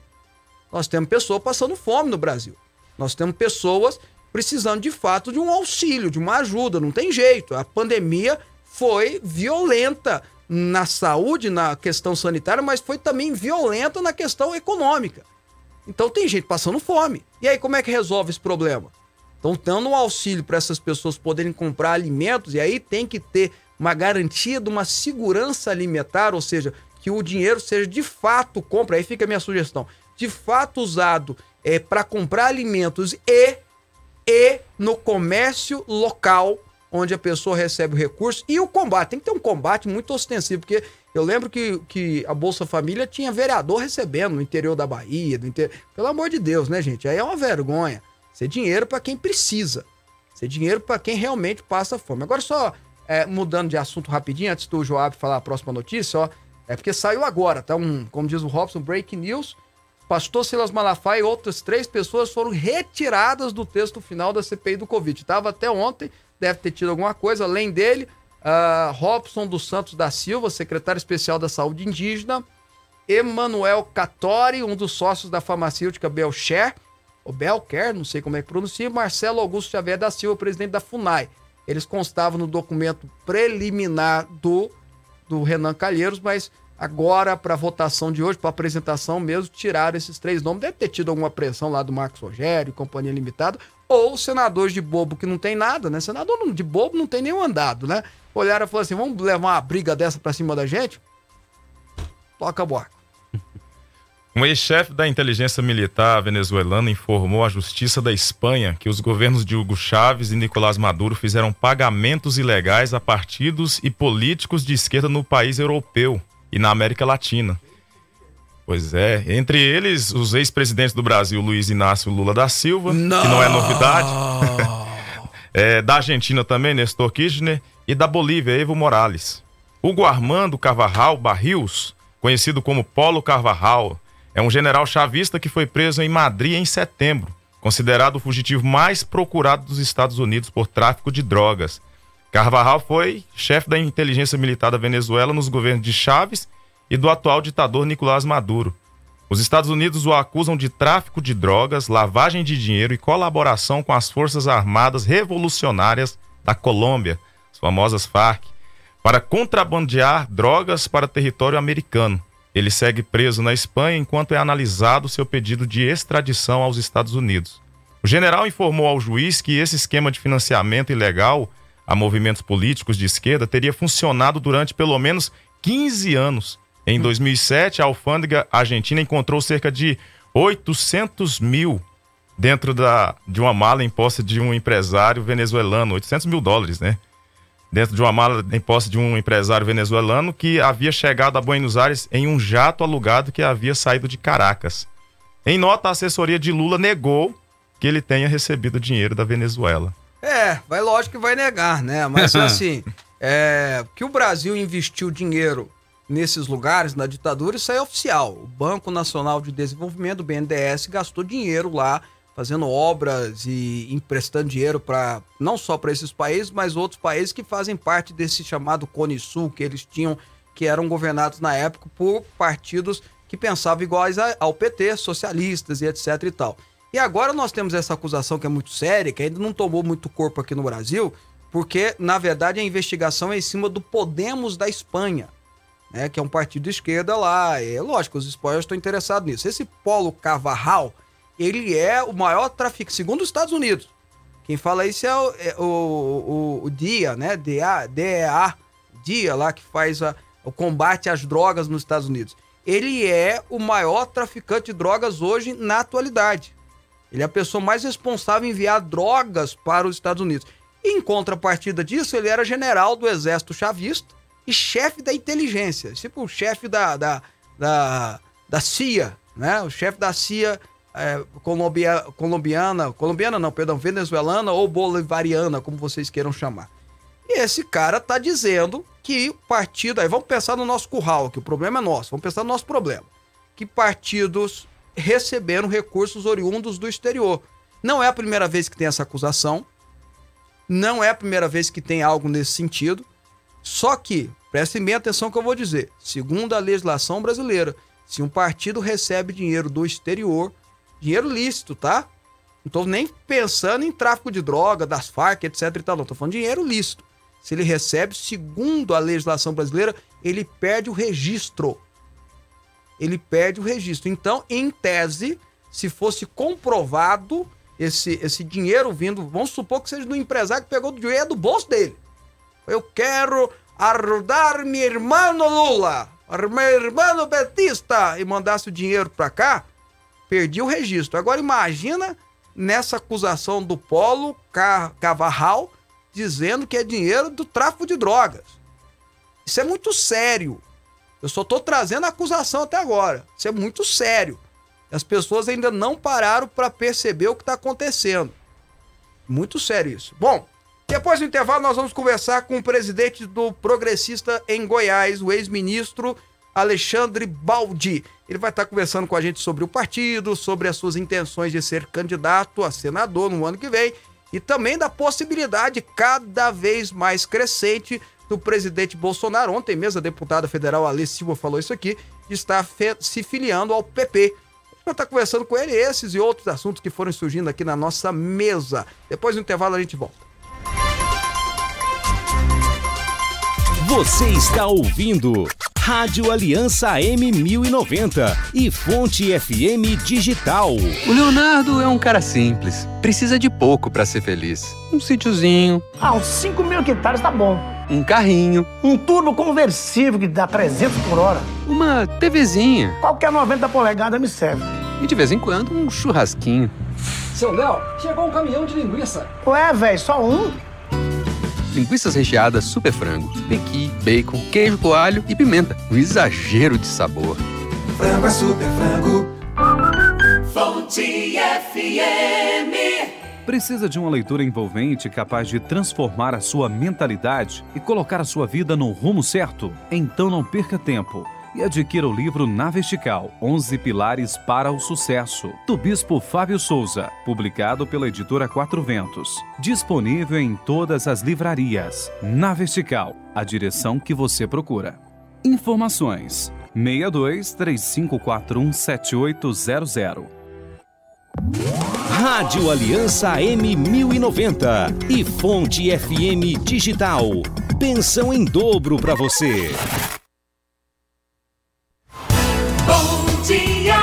Nós temos pessoas passando fome no Brasil. Nós temos pessoas precisando de fato de um auxílio, de uma ajuda. Não tem jeito. A pandemia foi violenta na saúde, na questão sanitária, mas foi também violenta na questão econômica. Então tem gente passando fome. E aí, como é que resolve esse problema? Então, dando um auxílio para essas pessoas poderem comprar alimentos, e aí tem que ter uma garantia de uma segurança alimentar, ou seja, que o dinheiro seja de fato compra. Aí fica a minha sugestão de fato usado é, para comprar alimentos e, e no comércio local onde a pessoa recebe o recurso e o combate. Tem que ter um combate muito ostensivo, porque eu lembro que, que a Bolsa Família tinha vereador recebendo no interior da Bahia, do interior... pelo amor de Deus, né, gente? Aí é uma vergonha. Ser dinheiro para quem precisa. Ser dinheiro para quem realmente passa fome. Agora, só é, mudando de assunto rapidinho, antes do Joab falar a próxima notícia, ó, é porque saiu agora, tá? Um, como diz o Robson, breaking news. Pastor Silas Malafaia e outras três pessoas foram retiradas do texto final da CPI do Covid. Estava até ontem, deve ter tido alguma coisa. Além dele, uh, Robson dos Santos da Silva, secretário especial da Saúde Indígena, Emanuel Catori, um dos sócios da farmacêutica Belcher, ou Belker, não sei como é que pronuncia, Marcelo Augusto Xavier da Silva, presidente da FUNAI. Eles constavam no documento preliminar do, do Renan Calheiros, mas agora para votação de hoje, para apresentação mesmo, tiraram esses três nomes. Deve ter tido alguma pressão lá do Marcos Rogério, Companhia Limitada, ou senadores de bobo que não tem nada, né? Senador de bobo não tem nenhum andado, né? Olharam e falaram assim: vamos levar uma briga dessa para cima da gente? Toca a barco. [laughs] Um ex-chefe da inteligência militar venezuelana informou à justiça da Espanha que os governos de Hugo Chávez e Nicolás Maduro fizeram pagamentos ilegais a partidos e políticos de esquerda no país europeu e na América Latina. Pois é, entre eles os ex-presidentes do Brasil, Luiz Inácio Lula da Silva, não. que não é novidade, [laughs] é, da Argentina também, Nestor Kirchner, e da Bolívia, Evo Morales. Hugo Armando Carvajal Barrios, conhecido como Polo Carvajal, é um general chavista que foi preso em Madrid em setembro, considerado o fugitivo mais procurado dos Estados Unidos por tráfico de drogas. Carvajal foi chefe da inteligência militar da Venezuela nos governos de Chávez e do atual ditador Nicolás Maduro. Os Estados Unidos o acusam de tráfico de drogas, lavagem de dinheiro e colaboração com as Forças Armadas Revolucionárias da Colômbia, as famosas FARC, para contrabandear drogas para território americano. Ele segue preso na Espanha enquanto é analisado seu pedido de extradição aos Estados Unidos. O general informou ao juiz que esse esquema de financiamento ilegal a movimentos políticos de esquerda teria funcionado durante pelo menos 15 anos. Em 2007, a alfândega argentina encontrou cerca de 800 mil dentro da, de uma mala em posse de um empresário venezuelano, 800 mil dólares, né? dentro de uma mala em posse de um empresário venezuelano que havia chegado a Buenos Aires em um jato alugado que havia saído de Caracas. Em nota, a assessoria de Lula negou que ele tenha recebido dinheiro da Venezuela. É, vai lógico que vai negar, né? Mas [laughs] assim, é, que o Brasil investiu dinheiro nesses lugares, na ditadura, isso é oficial. O Banco Nacional de Desenvolvimento, o BNDES, gastou dinheiro lá fazendo obras e emprestando dinheiro para não só para esses países, mas outros países que fazem parte desse chamado Cone Sul que eles tinham, que eram governados na época por partidos que pensavam iguais ao PT, socialistas e etc e tal. E agora nós temos essa acusação que é muito séria, que ainda não tomou muito corpo aqui no Brasil, porque na verdade a investigação é em cima do Podemos da Espanha. Né, que é um partido de esquerda lá. É lógico, os espanhóis estão interessados nisso. Esse Polo Cavarral, ele é o maior traficante, segundo os Estados Unidos. Quem fala isso é o, é o, o, o DIA, né? DEA, DEA, DIA lá que faz a, o combate às drogas nos Estados Unidos. Ele é o maior traficante de drogas hoje na atualidade. Ele é a pessoa mais responsável em enviar drogas para os Estados Unidos. Em contrapartida disso, ele era general do exército chavista e chefe da inteligência, tipo o chefe da, da, da, da CIA, né? O chefe da CIA é, colombia, colombiana, colombiana não, perdão, venezuelana ou bolivariana, como vocês queiram chamar. E esse cara tá dizendo que partido, aí vamos pensar no nosso curral, que o problema é nosso, vamos pensar no nosso problema. Que partidos receberam recursos oriundos do exterior. Não é a primeira vez que tem essa acusação, não é a primeira vez que tem algo nesse sentido, só que, prestem bem atenção que eu vou dizer, segundo a legislação brasileira, se um partido recebe dinheiro do exterior, Dinheiro lícito, tá? Não tô nem pensando em tráfico de droga, das Farc, etc e tal. Não, tô falando dinheiro lícito. Se ele recebe, segundo a legislação brasileira, ele perde o registro. Ele perde o registro. Então, em tese, se fosse comprovado esse, esse dinheiro vindo, vamos supor que seja do empresário que pegou o dinheiro do bolso dele. Eu quero ajudar meu irmão Lula, meu irmão Betista, e mandasse o dinheiro para cá, perdi o registro. Agora imagina nessa acusação do Polo Cavarral dizendo que é dinheiro do tráfico de drogas. Isso é muito sério. Eu só estou trazendo a acusação até agora. Isso é muito sério. As pessoas ainda não pararam para perceber o que está acontecendo. Muito sério isso. Bom, depois do intervalo nós vamos conversar com o presidente do Progressista em Goiás, o ex-ministro Alexandre Baldi. Ele vai estar conversando com a gente sobre o partido, sobre as suas intenções de ser candidato a senador no ano que vem e também da possibilidade cada vez mais crescente do presidente Bolsonaro. Ontem mesmo a deputada federal Alice Silva falou isso aqui, estar se filiando ao PP. A gente vai estar conversando com ele esses e outros assuntos que foram surgindo aqui na nossa mesa. Depois do intervalo a gente volta. Você está ouvindo Rádio Aliança M1090 e Fonte FM Digital. O Leonardo é um cara simples, precisa de pouco para ser feliz. Um sítiozinho. Ah, uns 5 mil hectares tá bom. Um carrinho. Um turbo conversível que dá 300 por hora. Uma TVzinha. Qualquer 90 polegadas me serve. E de vez em quando um churrasquinho. Seu Léo, chegou um caminhão de linguiça. Ué, velho, só um? Linguiças recheadas super frango, pequi, bacon, queijo coalho e pimenta. Um exagero de sabor. Frango é super frango. Fonte FM. Precisa de uma leitura envolvente capaz de transformar a sua mentalidade e colocar a sua vida no rumo certo? Então não perca tempo e adquira o livro Na Vertical, 11 Pilares para o Sucesso, do Bispo Fábio Souza, publicado pela editora Quatro Ventos. Disponível em todas as livrarias. Na Vertical, a direção que você procura. Informações: 62 3541 7800. Rádio Aliança M1090 e Fonte FM Digital. Pensão em dobro para você. dia,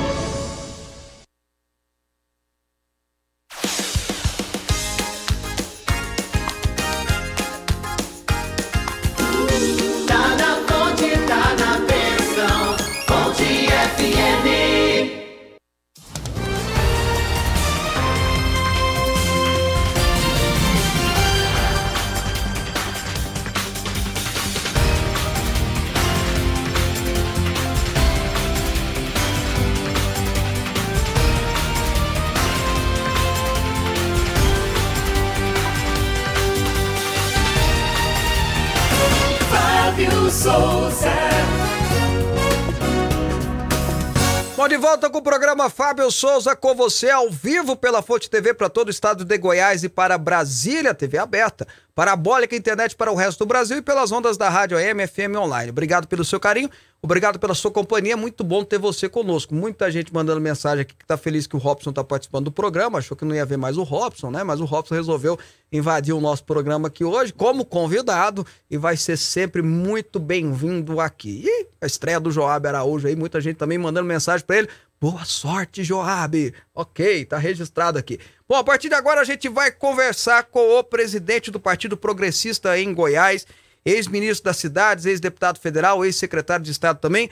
Fábio Souza com você ao vivo pela Fonte TV para todo o estado de Goiás e para Brasília, TV aberta, parabólica internet para o resto do Brasil e pelas ondas da Rádio AM FM online. Obrigado pelo seu carinho, obrigado pela sua companhia, muito bom ter você conosco. Muita gente mandando mensagem aqui que tá feliz que o Robson tá participando do programa, achou que não ia ver mais o Robson, né? Mas o Robson resolveu invadir o nosso programa aqui hoje como convidado e vai ser sempre muito bem-vindo aqui. E a estreia do Joab Araújo aí, muita gente também mandando mensagem para ele. Boa sorte, Joab. Ok, tá registrado aqui. Bom, a partir de agora a gente vai conversar com o presidente do Partido Progressista em Goiás, ex-ministro das cidades, ex-deputado federal, ex-secretário de Estado também,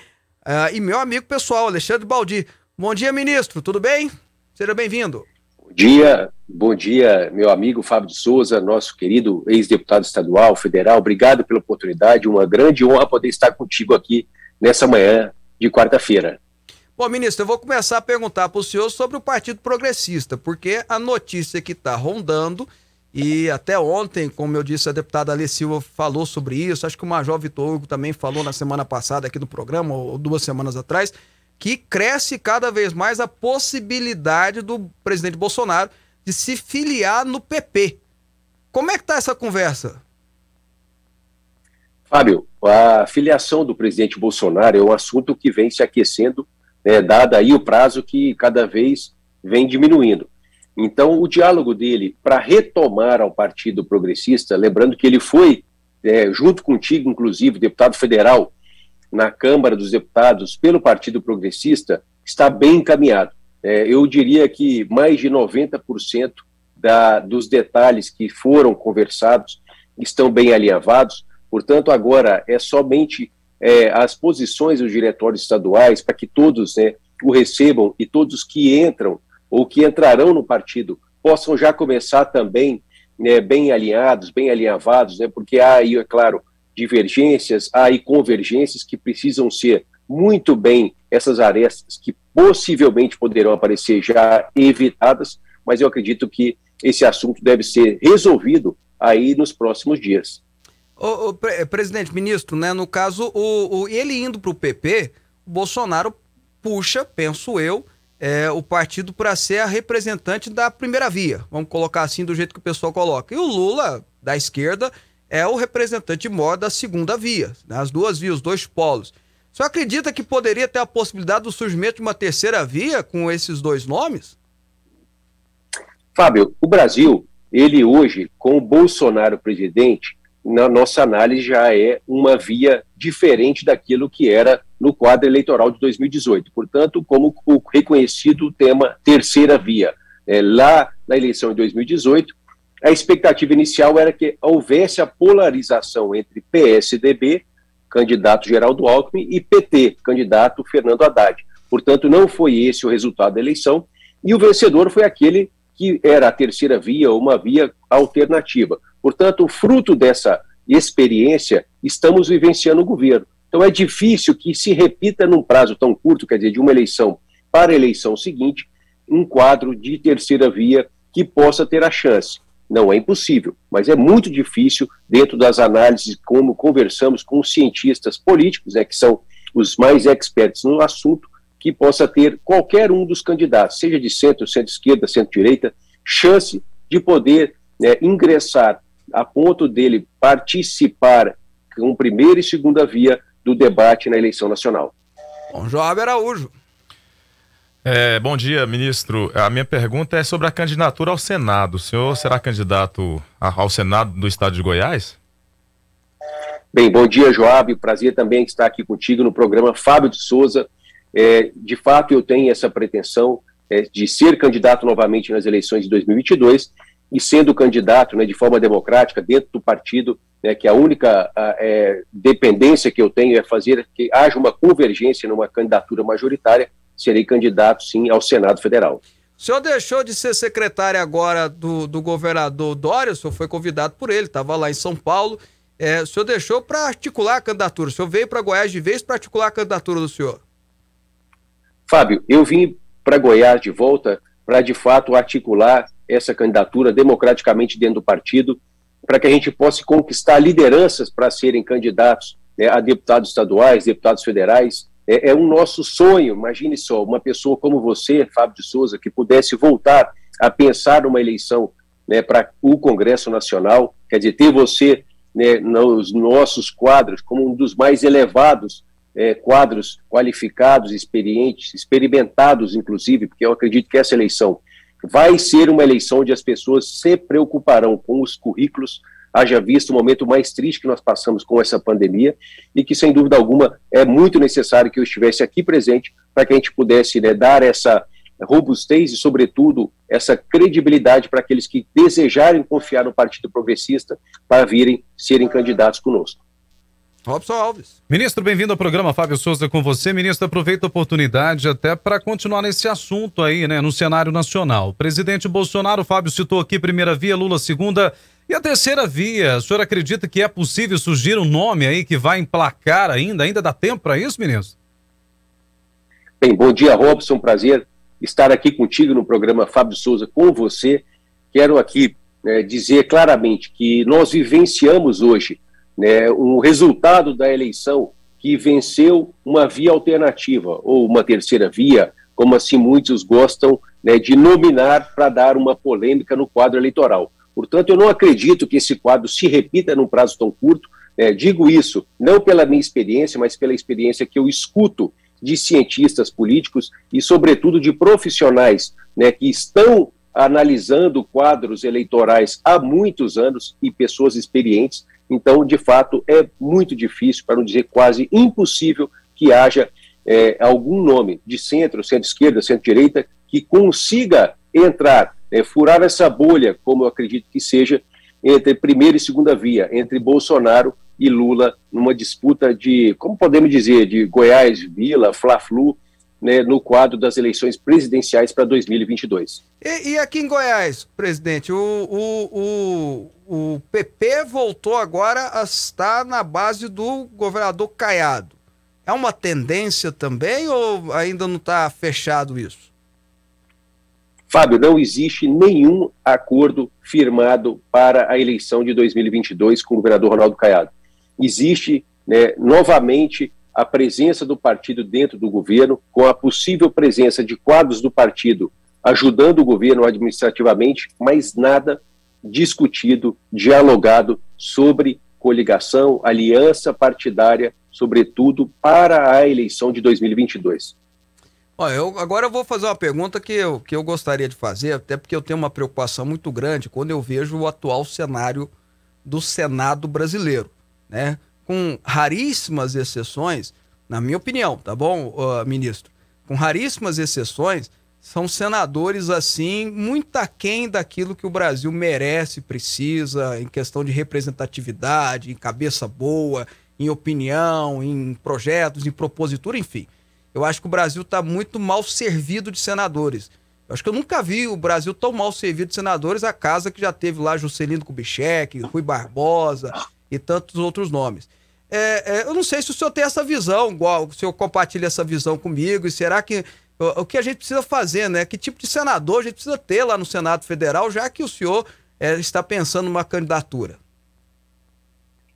uh, e meu amigo pessoal, Alexandre Baldi. Bom dia, ministro, tudo bem? Seja bem-vindo. Bom dia, bom dia, meu amigo Fábio de Souza, nosso querido ex-deputado estadual, federal. Obrigado pela oportunidade, uma grande honra poder estar contigo aqui nessa manhã de quarta-feira. Bom, ministro, eu vou começar a perguntar para o senhor sobre o Partido Progressista, porque a notícia que está rondando, e até ontem, como eu disse, a deputada Alê Silva falou sobre isso, acho que o Major Vitor Hugo também falou na semana passada aqui no programa, ou duas semanas atrás, que cresce cada vez mais a possibilidade do presidente Bolsonaro de se filiar no PP. Como é que está essa conversa? Fábio, a filiação do presidente Bolsonaro é um assunto que vem se aquecendo né, dado aí o prazo que cada vez vem diminuindo. Então, o diálogo dele para retomar ao Partido Progressista, lembrando que ele foi, é, junto contigo, inclusive, deputado federal na Câmara dos Deputados pelo Partido Progressista, está bem encaminhado. É, eu diria que mais de 90% da, dos detalhes que foram conversados estão bem alinhavados. Portanto, agora é somente é, as posições dos diretórios estaduais para que todos né, o recebam e todos que entram ou que entrarão no partido possam já começar também né, bem alinhados, bem alinhavados, né, porque há aí, é claro, divergências, há aí convergências que precisam ser muito bem essas arestas que possivelmente poderão aparecer já evitadas, mas eu acredito que esse assunto deve ser resolvido aí nos próximos dias. Ô, ô, pre presidente, ministro, né, no caso, o, o ele indo para o PP, o Bolsonaro puxa, penso eu, é, o partido para ser a representante da primeira via, vamos colocar assim do jeito que o pessoal coloca. E o Lula, da esquerda, é o representante maior da segunda via, né, as duas vias, os dois polos. Senhor acredita que poderia ter a possibilidade do surgimento de uma terceira via com esses dois nomes? Fábio, o Brasil, ele hoje, com o Bolsonaro presidente, na nossa análise já é uma via diferente daquilo que era no quadro eleitoral de 2018. Portanto, como o reconhecido tema terceira via. É, lá na eleição de 2018, a expectativa inicial era que houvesse a polarização entre PSDB, candidato Geraldo Alckmin, e PT, candidato Fernando Haddad. Portanto, não foi esse o resultado da eleição, e o vencedor foi aquele que era a terceira via, uma via alternativa. Portanto, fruto dessa experiência, estamos vivenciando o governo. Então, é difícil que se repita num prazo tão curto, quer dizer, de uma eleição para a eleição seguinte, um quadro de terceira via que possa ter a chance. Não é impossível, mas é muito difícil, dentro das análises, como conversamos com os cientistas políticos, né, que são os mais expertos no assunto, que possa ter qualquer um dos candidatos, seja de centro, centro-esquerda, centro-direita, chance de poder né, ingressar a ponto dele participar com primeira e segunda via do debate na eleição nacional. Bom, Joab Araújo. É, bom dia, ministro. A minha pergunta é sobre a candidatura ao Senado. O senhor será candidato ao Senado do Estado de Goiás? Bem, bom dia, Joab. Prazer também estar aqui contigo no programa Fábio de Souza. É, de fato, eu tenho essa pretensão é, de ser candidato novamente nas eleições de 2022 e sendo candidato né, de forma democrática dentro do partido, né, que a única a, é, dependência que eu tenho é fazer que haja uma convergência numa candidatura majoritária, serei candidato sim ao Senado Federal. O senhor deixou de ser secretário agora do, do governador Dória, o senhor foi convidado por ele, estava lá em São Paulo. É, o senhor deixou para articular a candidatura, o senhor veio para Goiás de vez para articular a candidatura do senhor? Fábio, eu vim para Goiás de volta para de fato articular essa candidatura democraticamente dentro do partido, para que a gente possa conquistar lideranças para serem candidatos né, a deputados estaduais, deputados federais. É, é um nosso sonho, imagine só, uma pessoa como você, Fábio de Souza, que pudesse voltar a pensar numa eleição né, para o Congresso Nacional, quer dizer, ter você né, nos nossos quadros como um dos mais elevados é, quadros qualificados, experientes, experimentados, inclusive, porque eu acredito que essa eleição vai ser uma eleição onde as pessoas se preocuparão com os currículos, haja visto o momento mais triste que nós passamos com essa pandemia e que, sem dúvida alguma, é muito necessário que eu estivesse aqui presente para que a gente pudesse né, dar essa robustez e, sobretudo, essa credibilidade para aqueles que desejarem confiar no Partido Progressista para virem serem candidatos conosco. Robson Alves. Ministro, bem-vindo ao programa Fábio Souza com você. Ministro, aproveita a oportunidade até para continuar nesse assunto aí, né, no cenário nacional. Presidente Bolsonaro, Fábio citou aqui primeira via, Lula segunda e a terceira via. O senhor acredita que é possível surgir um nome aí que vai emplacar ainda? Ainda dá tempo para isso, ministro? Bem, bom dia, Robson. Prazer estar aqui contigo no programa Fábio Souza com você. Quero aqui né, dizer claramente que nós vivenciamos hoje né, um resultado da eleição que venceu uma via alternativa, ou uma terceira via, como assim muitos gostam né, de nominar para dar uma polêmica no quadro eleitoral. Portanto, eu não acredito que esse quadro se repita num prazo tão curto. É, digo isso não pela minha experiência, mas pela experiência que eu escuto de cientistas políticos e, sobretudo, de profissionais né, que estão analisando quadros eleitorais há muitos anos e pessoas experientes então, de fato, é muito difícil, para não dizer quase impossível, que haja é, algum nome de centro, centro-esquerda, centro-direita, que consiga entrar, é, furar essa bolha, como eu acredito que seja, entre primeira e segunda via, entre Bolsonaro e Lula, numa disputa de, como podemos dizer, de Goiás, Vila, Fla-Flu, né, no quadro das eleições presidenciais para 2022. E, e, aqui em Goiás, presidente, o, o, o, o PP voltou agora a estar na base do governador Caiado. É uma tendência também ou ainda não está fechado isso? Fábio, não existe nenhum acordo firmado para a eleição de 2022 com o governador Ronaldo Caiado. Existe, né, novamente, a presença do partido dentro do governo, com a possível presença de quadros do partido ajudando o governo administrativamente, mas nada discutido, dialogado sobre coligação, aliança partidária, sobretudo para a eleição de 2022. Olha, eu, agora eu vou fazer uma pergunta que eu, que eu gostaria de fazer, até porque eu tenho uma preocupação muito grande quando eu vejo o atual cenário do Senado brasileiro, né? Com raríssimas exceções, na minha opinião, tá bom, uh, ministro? Com raríssimas exceções, são senadores assim muito aquém daquilo que o Brasil merece, precisa, em questão de representatividade, em cabeça boa, em opinião, em projetos, em propositura, enfim. Eu acho que o Brasil está muito mal servido de senadores. Eu acho que eu nunca vi o Brasil tão mal servido de senadores, a casa que já teve lá Juscelino Kubitschek, Rui Barbosa e tantos outros nomes. É, é, eu não sei se o senhor tem essa visão, igual o senhor compartilha essa visão comigo, e será que o, o que a gente precisa fazer, né? Que tipo de senador a gente precisa ter lá no Senado Federal, já que o senhor é, está pensando numa candidatura?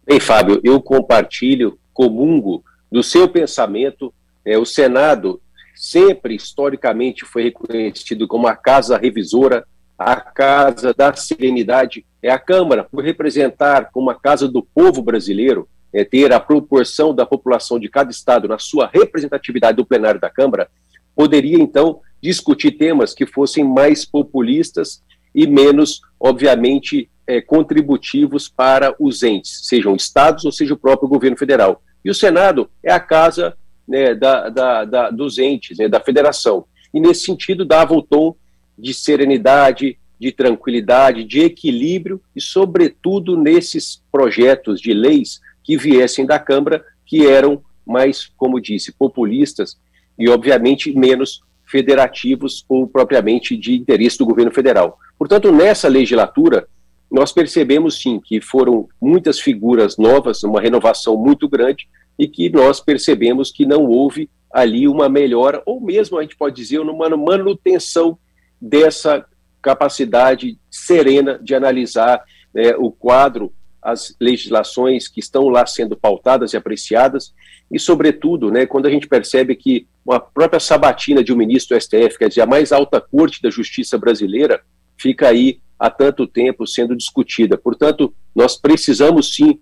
Bem, Fábio, eu compartilho, comungo do seu pensamento é, o Senado sempre, historicamente, foi reconhecido como a casa revisora, a casa da serenidade. É a Câmara, por representar como a casa do povo brasileiro, é, ter a proporção da população de cada estado na sua representatividade do plenário da Câmara, poderia, então, discutir temas que fossem mais populistas e menos, obviamente, é, contributivos para os entes, sejam estados ou seja o próprio governo federal. E o Senado é a casa né, da, da, da, dos entes, né, da federação. E, nesse sentido, dava o tom de serenidade, de tranquilidade, de equilíbrio e, sobretudo, nesses projetos de leis que viessem da Câmara, que eram mais, como disse, populistas e, obviamente, menos federativos ou propriamente de interesse do governo federal. Portanto, nessa legislatura, nós percebemos sim que foram muitas figuras novas, uma renovação muito grande, e que nós percebemos que não houve ali uma melhora, ou mesmo a gente pode dizer uma manutenção dessa capacidade serena de analisar né, o quadro, as legislações que estão lá sendo pautadas e apreciadas, e, sobretudo, né, quando a gente percebe que uma própria sabatina de um ministro do STF, quer dizer, a mais alta corte da justiça brasileira, fica aí há tanto tempo sendo discutida. Portanto, nós precisamos sim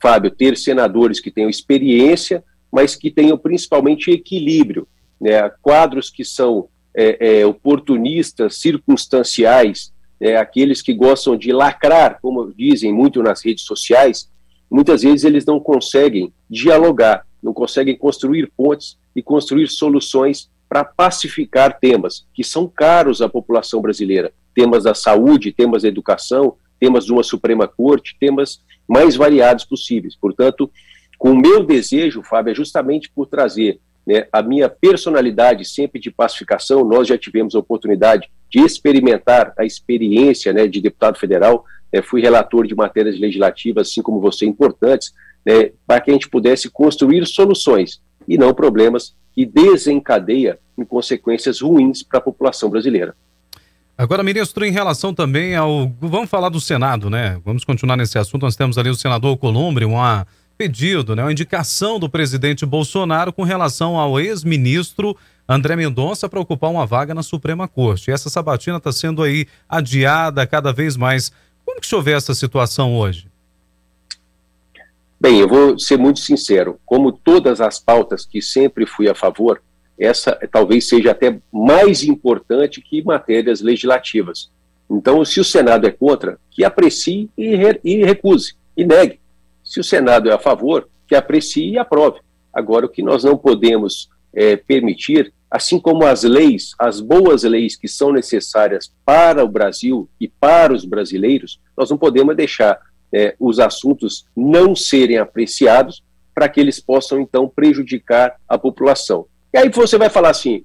Fábio, ter senadores que tenham experiência, mas que tenham principalmente equilíbrio, né? quadros que são é, é, oportunistas, circunstanciais, é, aqueles que gostam de lacrar, como dizem muito nas redes sociais, muitas vezes eles não conseguem dialogar, não conseguem construir pontes e construir soluções para pacificar temas que são caros à população brasileira, temas da saúde, temas da educação, temas de uma Suprema Corte, temas mais variados possíveis. Portanto, com o meu desejo, Fábio, é justamente por trazer né, a minha personalidade sempre de pacificação, nós já tivemos a oportunidade de experimentar a experiência né, de deputado federal, né, fui relator de matérias legislativas, assim como você, importantes, né, para que a gente pudesse construir soluções e não problemas que desencadeia em consequências ruins para a população brasileira. Agora, ministro, em relação também ao. Vamos falar do Senado, né? Vamos continuar nesse assunto. Nós temos ali o senador Columbre, um pedido, né? Uma indicação do presidente Bolsonaro com relação ao ex-ministro André Mendonça para ocupar uma vaga na Suprema Corte. E essa sabatina está sendo aí adiada cada vez mais. Como que o senhor vê essa situação hoje? Bem, eu vou ser muito sincero. Como todas as pautas que sempre fui a favor, essa talvez seja até mais importante que matérias legislativas. Então, se o Senado é contra, que aprecie e, re, e recuse, e negue. Se o Senado é a favor, que aprecie e aprove. Agora, o que nós não podemos é, permitir assim como as leis, as boas leis que são necessárias para o Brasil e para os brasileiros, nós não podemos deixar é, os assuntos não serem apreciados para que eles possam, então, prejudicar a população. E aí você vai falar assim,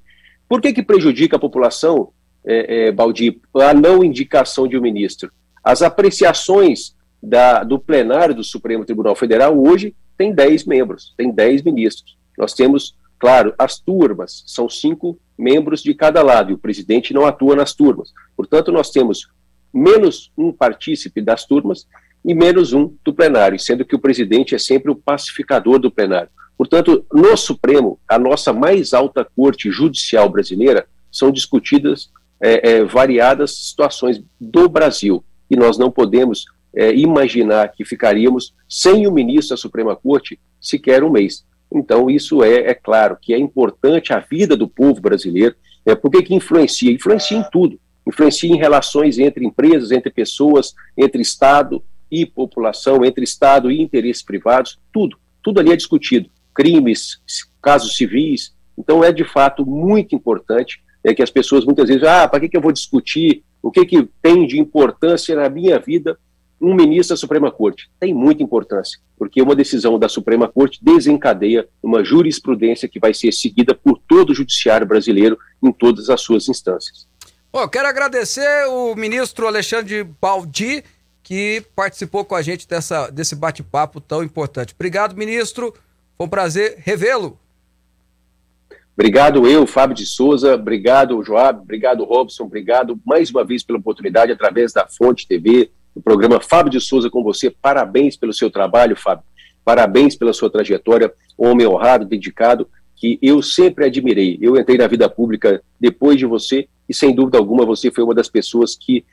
por que, que prejudica a população, é, é, Baldi, a não indicação de um ministro? As apreciações da, do plenário do Supremo Tribunal Federal hoje tem 10 membros, tem 10 ministros. Nós temos, claro, as turmas, são cinco membros de cada lado, e o presidente não atua nas turmas. Portanto, nós temos menos um partícipe das turmas e menos um do plenário, sendo que o presidente é sempre o pacificador do plenário. Portanto, no Supremo, a nossa mais alta corte judicial brasileira, são discutidas é, é, variadas situações do Brasil. E nós não podemos é, imaginar que ficaríamos sem o ministro da Suprema Corte sequer um mês. Então, isso é, é claro que é importante a vida do povo brasileiro. É, por que, que influencia? Influencia em tudo. Influencia em relações entre empresas, entre pessoas, entre Estado e população, entre Estado e interesses privados, tudo. Tudo ali é discutido. Crimes, casos civis. Então, é de fato muito importante é, que as pessoas muitas vezes, ah, para que, que eu vou discutir? O que, que tem de importância na minha vida um ministro da Suprema Corte. Tem muita importância, porque uma decisão da Suprema Corte desencadeia uma jurisprudência que vai ser seguida por todo o judiciário brasileiro em todas as suas instâncias. Bom, quero agradecer o ministro Alexandre Baldi, que participou com a gente dessa, desse bate-papo tão importante. Obrigado, ministro. Foi um prazer revê-lo. Obrigado eu, Fábio de Souza, obrigado Joab, obrigado Robson, obrigado mais uma vez pela oportunidade através da Fonte TV, do programa Fábio de Souza com você. Parabéns pelo seu trabalho, Fábio. Parabéns pela sua trajetória, homem honrado, dedicado, que eu sempre admirei. Eu entrei na vida pública depois de você e, sem dúvida alguma, você foi uma das pessoas que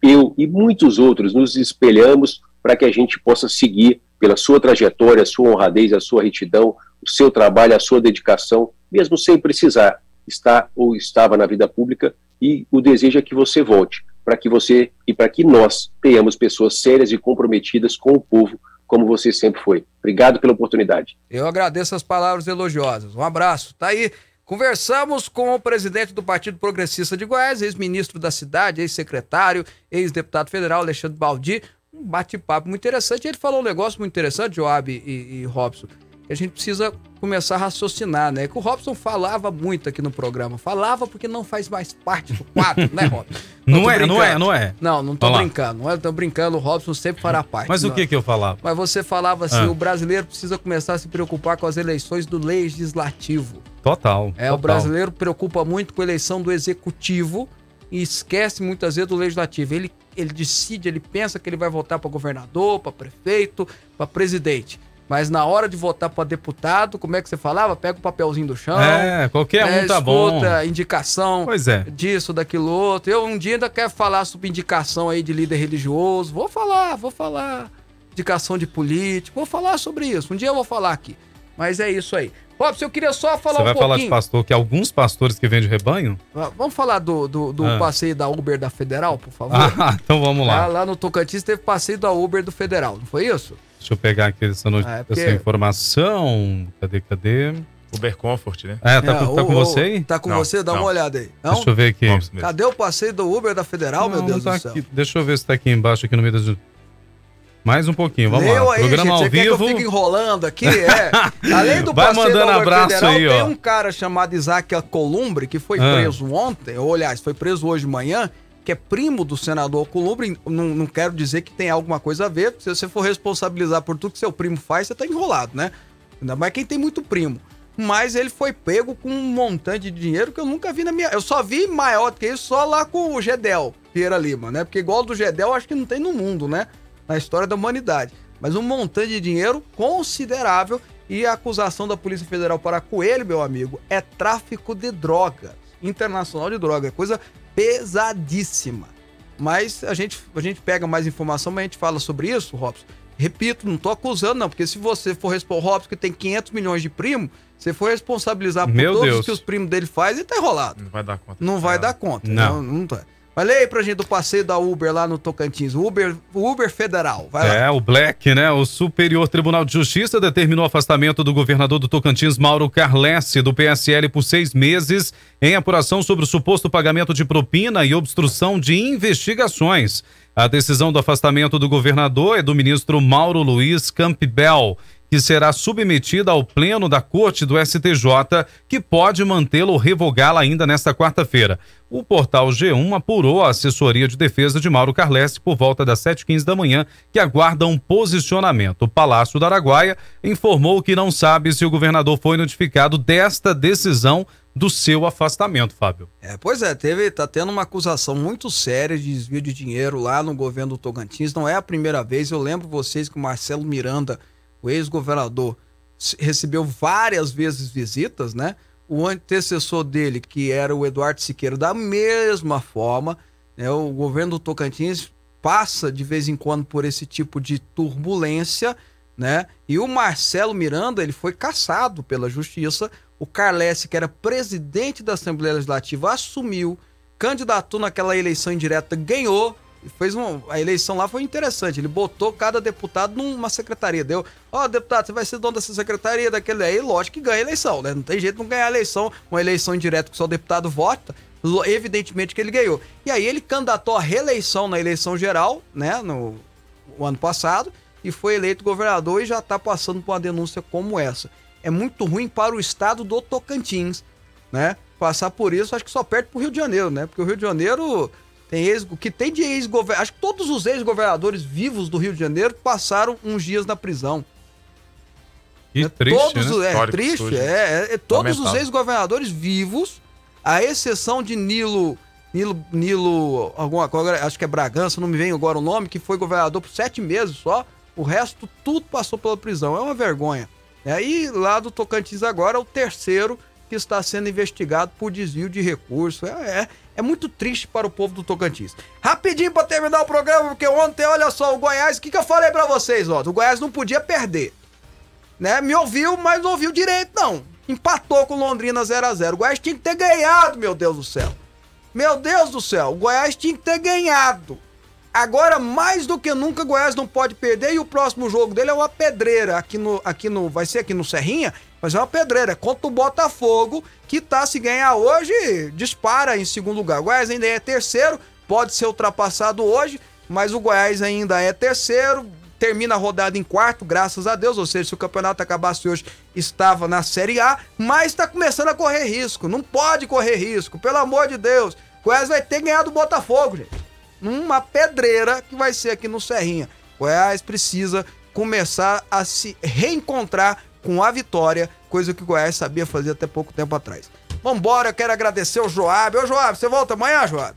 eu e muitos outros nos espelhamos para que a gente possa seguir pela sua trajetória, a sua honradez, a sua retidão, o seu trabalho, a sua dedicação, mesmo sem precisar estar ou estava na vida pública, e o desejo é que você volte para que você e para que nós tenhamos pessoas sérias e comprometidas com o povo, como você sempre foi. Obrigado pela oportunidade. Eu agradeço as palavras elogiosas. Um abraço. Tá aí. Conversamos com o presidente do Partido Progressista de Goiás, ex-ministro da cidade, ex-secretário, ex-deputado federal Alexandre Baldi. Um bate-papo muito interessante. Ele falou um negócio muito interessante, Joab e, e Robson a gente precisa começar a raciocinar, né? Que o Robson falava muito aqui no programa. Falava porque não faz mais parte do quadro, né, Robson? [laughs] Não, não é, não é, não é. Não, não tô Olá. brincando. Não é, tô brincando. O Robson sempre fará parte. Mas o que que eu falava? Mas você falava assim, ah. o brasileiro precisa começar a se preocupar com as eleições do legislativo. Total. É, total. o brasileiro preocupa muito com a eleição do executivo e esquece muitas vezes do legislativo. Ele, ele decide, ele pensa que ele vai votar para governador, para prefeito, para presidente. Mas na hora de votar para deputado, como é que você falava? Pega o papelzinho do chão. É, qualquer né, um tá bom. indicação pois é. disso, daquilo outro. Eu um dia ainda quero falar sobre indicação aí de líder religioso. Vou falar, vou falar. Indicação de político, vou falar sobre isso. Um dia eu vou falar aqui. Mas é isso aí. Robson, eu queria só falar Você um vai pouquinho... falar de pastor, que alguns pastores que vendem rebanho? Vamos falar do, do, do ah. passeio da Uber da Federal, por favor? Ah, [laughs] então vamos lá. lá. Lá no Tocantins teve passeio da Uber do Federal, não foi isso? Deixa eu pegar aqui essa, not... é, porque... essa informação. Cadê, cadê? Uber Comfort, né? É, tá, é, com, tá o, com você aí? Tá com não, você? Dá não. uma olhada aí. Não? Deixa eu ver aqui. Cadê o passeio do Uber da Federal, meu Deus tá do céu? Aqui. Deixa eu ver se tá aqui embaixo, aqui no meio das... Mais um pouquinho, vamos Leu lá. Aí, Programa gente, ao vivo. Quer que eu fique enrolando aqui? É. [laughs] Além do Vai passeio mandando abraço Federal, aí, ó. tem um cara chamado Isaac Columbre que foi ah. preso ontem, ou aliás, foi preso hoje de manhã, que é primo do senador Columbre, não, não quero dizer que tem alguma coisa a ver, se você for responsabilizar por tudo que seu primo faz, você tá enrolado, né? Ainda mais quem tem muito primo. Mas ele foi pego com um montante de dinheiro que eu nunca vi na minha. Eu só vi maior do que isso só lá com o Gedel Vieira Lima, né? Porque igual do Gedel acho que não tem no mundo, né? Na história da humanidade. Mas um montante de dinheiro considerável e a acusação da Polícia Federal para Coelho, meu amigo, é tráfico de drogas. Internacional de drogas. É coisa pesadíssima. Mas a gente, a gente pega mais informação, mas a gente fala sobre isso, Robson. Repito, não tô acusando, não, porque se você for responder, Robson, que tem 500 milhões de primo, você for responsabilizar por Meu todos Deus. os que os primos dele fazem, ele tá enrolado. Não vai dar conta. Não vai dar conta. Não, não, não tá. Falei aí pra gente do passeio da Uber lá no Tocantins, Uber, Uber Federal. Vai. É, o Black, né? O Superior Tribunal de Justiça determinou o afastamento do governador do Tocantins, Mauro Carlesse, do PSL por seis meses, em apuração sobre o suposto pagamento de propina e obstrução de investigações. A decisão do afastamento do governador é do ministro Mauro Luiz Campbell que será submetida ao pleno da Corte do STJ, que pode mantê-lo ou revogá-la ainda nesta quarta-feira. O portal G1 apurou a assessoria de defesa de Mauro Carlesse por volta das 7h15 da manhã, que aguarda um posicionamento. O Palácio da Araguaia informou que não sabe se o governador foi notificado desta decisão do seu afastamento, Fábio. É, pois é, teve, tá tendo uma acusação muito séria de desvio de dinheiro lá no governo do Tocantins. Não é a primeira vez. Eu lembro vocês que o Marcelo Miranda o ex-governador recebeu várias vezes visitas, né? O antecessor dele, que era o Eduardo Siqueira, da mesma forma, né? O governo do Tocantins passa de vez em quando por esse tipo de turbulência, né? E o Marcelo Miranda, ele foi caçado pela justiça. O Carlesse, que era presidente da Assembleia Legislativa, assumiu, candidatou naquela eleição indireta, ganhou, fez um, a eleição lá foi interessante. Ele botou cada deputado numa secretaria. Deu, ó, oh, deputado, você vai ser dono dessa secretaria, daquele aí. Lógico que ganha a eleição, né? Não tem jeito de não ganhar a eleição. Uma eleição indireta que só o deputado vota. Evidentemente que ele ganhou. E aí ele candidatou a reeleição na eleição geral, né? No, no ano passado. E foi eleito governador e já está passando por uma denúncia como essa. É muito ruim para o estado do Tocantins, né? Passar por isso, acho que só perde para o Rio de Janeiro, né? Porque o Rio de Janeiro tem ex, que tem de ex-governador. Acho que todos os ex-governadores vivos do Rio de Janeiro passaram uns dias na prisão. Que é, triste, todos, né? É triste, é, é, é, Todos os ex-governadores vivos, à exceção de Nilo. Nilo, Nilo, alguma coisa, acho que é Bragança, não me vem agora o nome, que foi governador por sete meses só. O resto, tudo passou pela prisão. É uma vergonha. E aí, lá do Tocantins agora, é o terceiro que está sendo investigado por desvio de recursos. É, é, é muito triste para o povo do Tocantins. Rapidinho para terminar o programa, porque ontem, olha só, o Goiás, o que, que eu falei para vocês? O Goiás não podia perder. Né? Me ouviu, mas não ouviu direito, não. Empatou com Londrina 0 a 0 O Goiás tinha que ter ganhado, meu Deus do céu. Meu Deus do céu, o Goiás tinha que ter ganhado. Agora, mais do que nunca, o Goiás não pode perder e o próximo jogo dele é uma pedreira aqui no, aqui no. Vai ser aqui no Serrinha, mas é uma pedreira. É contra o Botafogo, que tá, se ganhar hoje, dispara em segundo lugar. O Goiás ainda é terceiro, pode ser ultrapassado hoje, mas o Goiás ainda é terceiro, termina a rodada em quarto, graças a Deus. Ou seja, se o campeonato acabasse hoje, estava na Série A, mas está começando a correr risco. Não pode correr risco, pelo amor de Deus. O Goiás vai ter ganhado o Botafogo, gente numa pedreira que vai ser aqui no Serrinha. Goiás precisa começar a se reencontrar com a vitória, coisa que o Goiás sabia fazer até pouco tempo atrás. Vambora, eu quero agradecer o Joab. Ô Joab, você volta amanhã, Joab?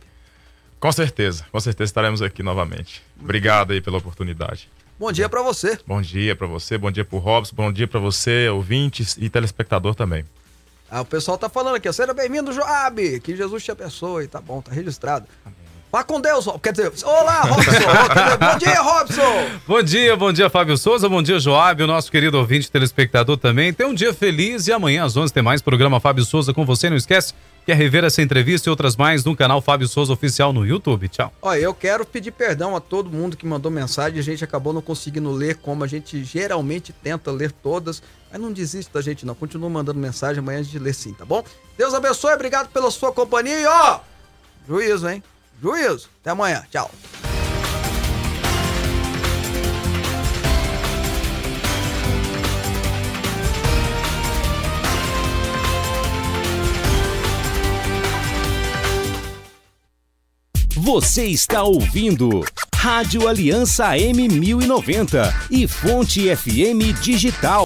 Com certeza, com certeza estaremos aqui novamente. Obrigado aí pela oportunidade. Bom dia para você. Bom dia para você, bom dia pro Robson, bom dia para você, ouvintes e telespectador também. Ah, o pessoal tá falando aqui, seja bem-vindo, Joab, que Jesus te abençoe, tá bom, tá registrado. Amém. Vá com Deus, quer dizer, olá, Robson. bom dia, Robson. Bom dia, bom dia, Fábio Souza. Bom dia, Joab, o nosso querido ouvinte telespectador também. Tenha um dia feliz e amanhã às 11 tem mais programa Fábio Souza com você. Não esquece, quer rever essa entrevista e outras mais no canal Fábio Souza Oficial no YouTube. Tchau. Olha, eu quero pedir perdão a todo mundo que mandou mensagem. A gente acabou não conseguindo ler como a gente geralmente tenta ler todas. Mas não desiste da gente, não. Continua mandando mensagem. Amanhã a gente lê sim, tá bom? Deus abençoe, obrigado pela sua companhia e ó, juízo, hein? Juízo. Até amanhã. Tchau. Você está ouvindo Rádio Aliança M1090 e Fonte FM Digital.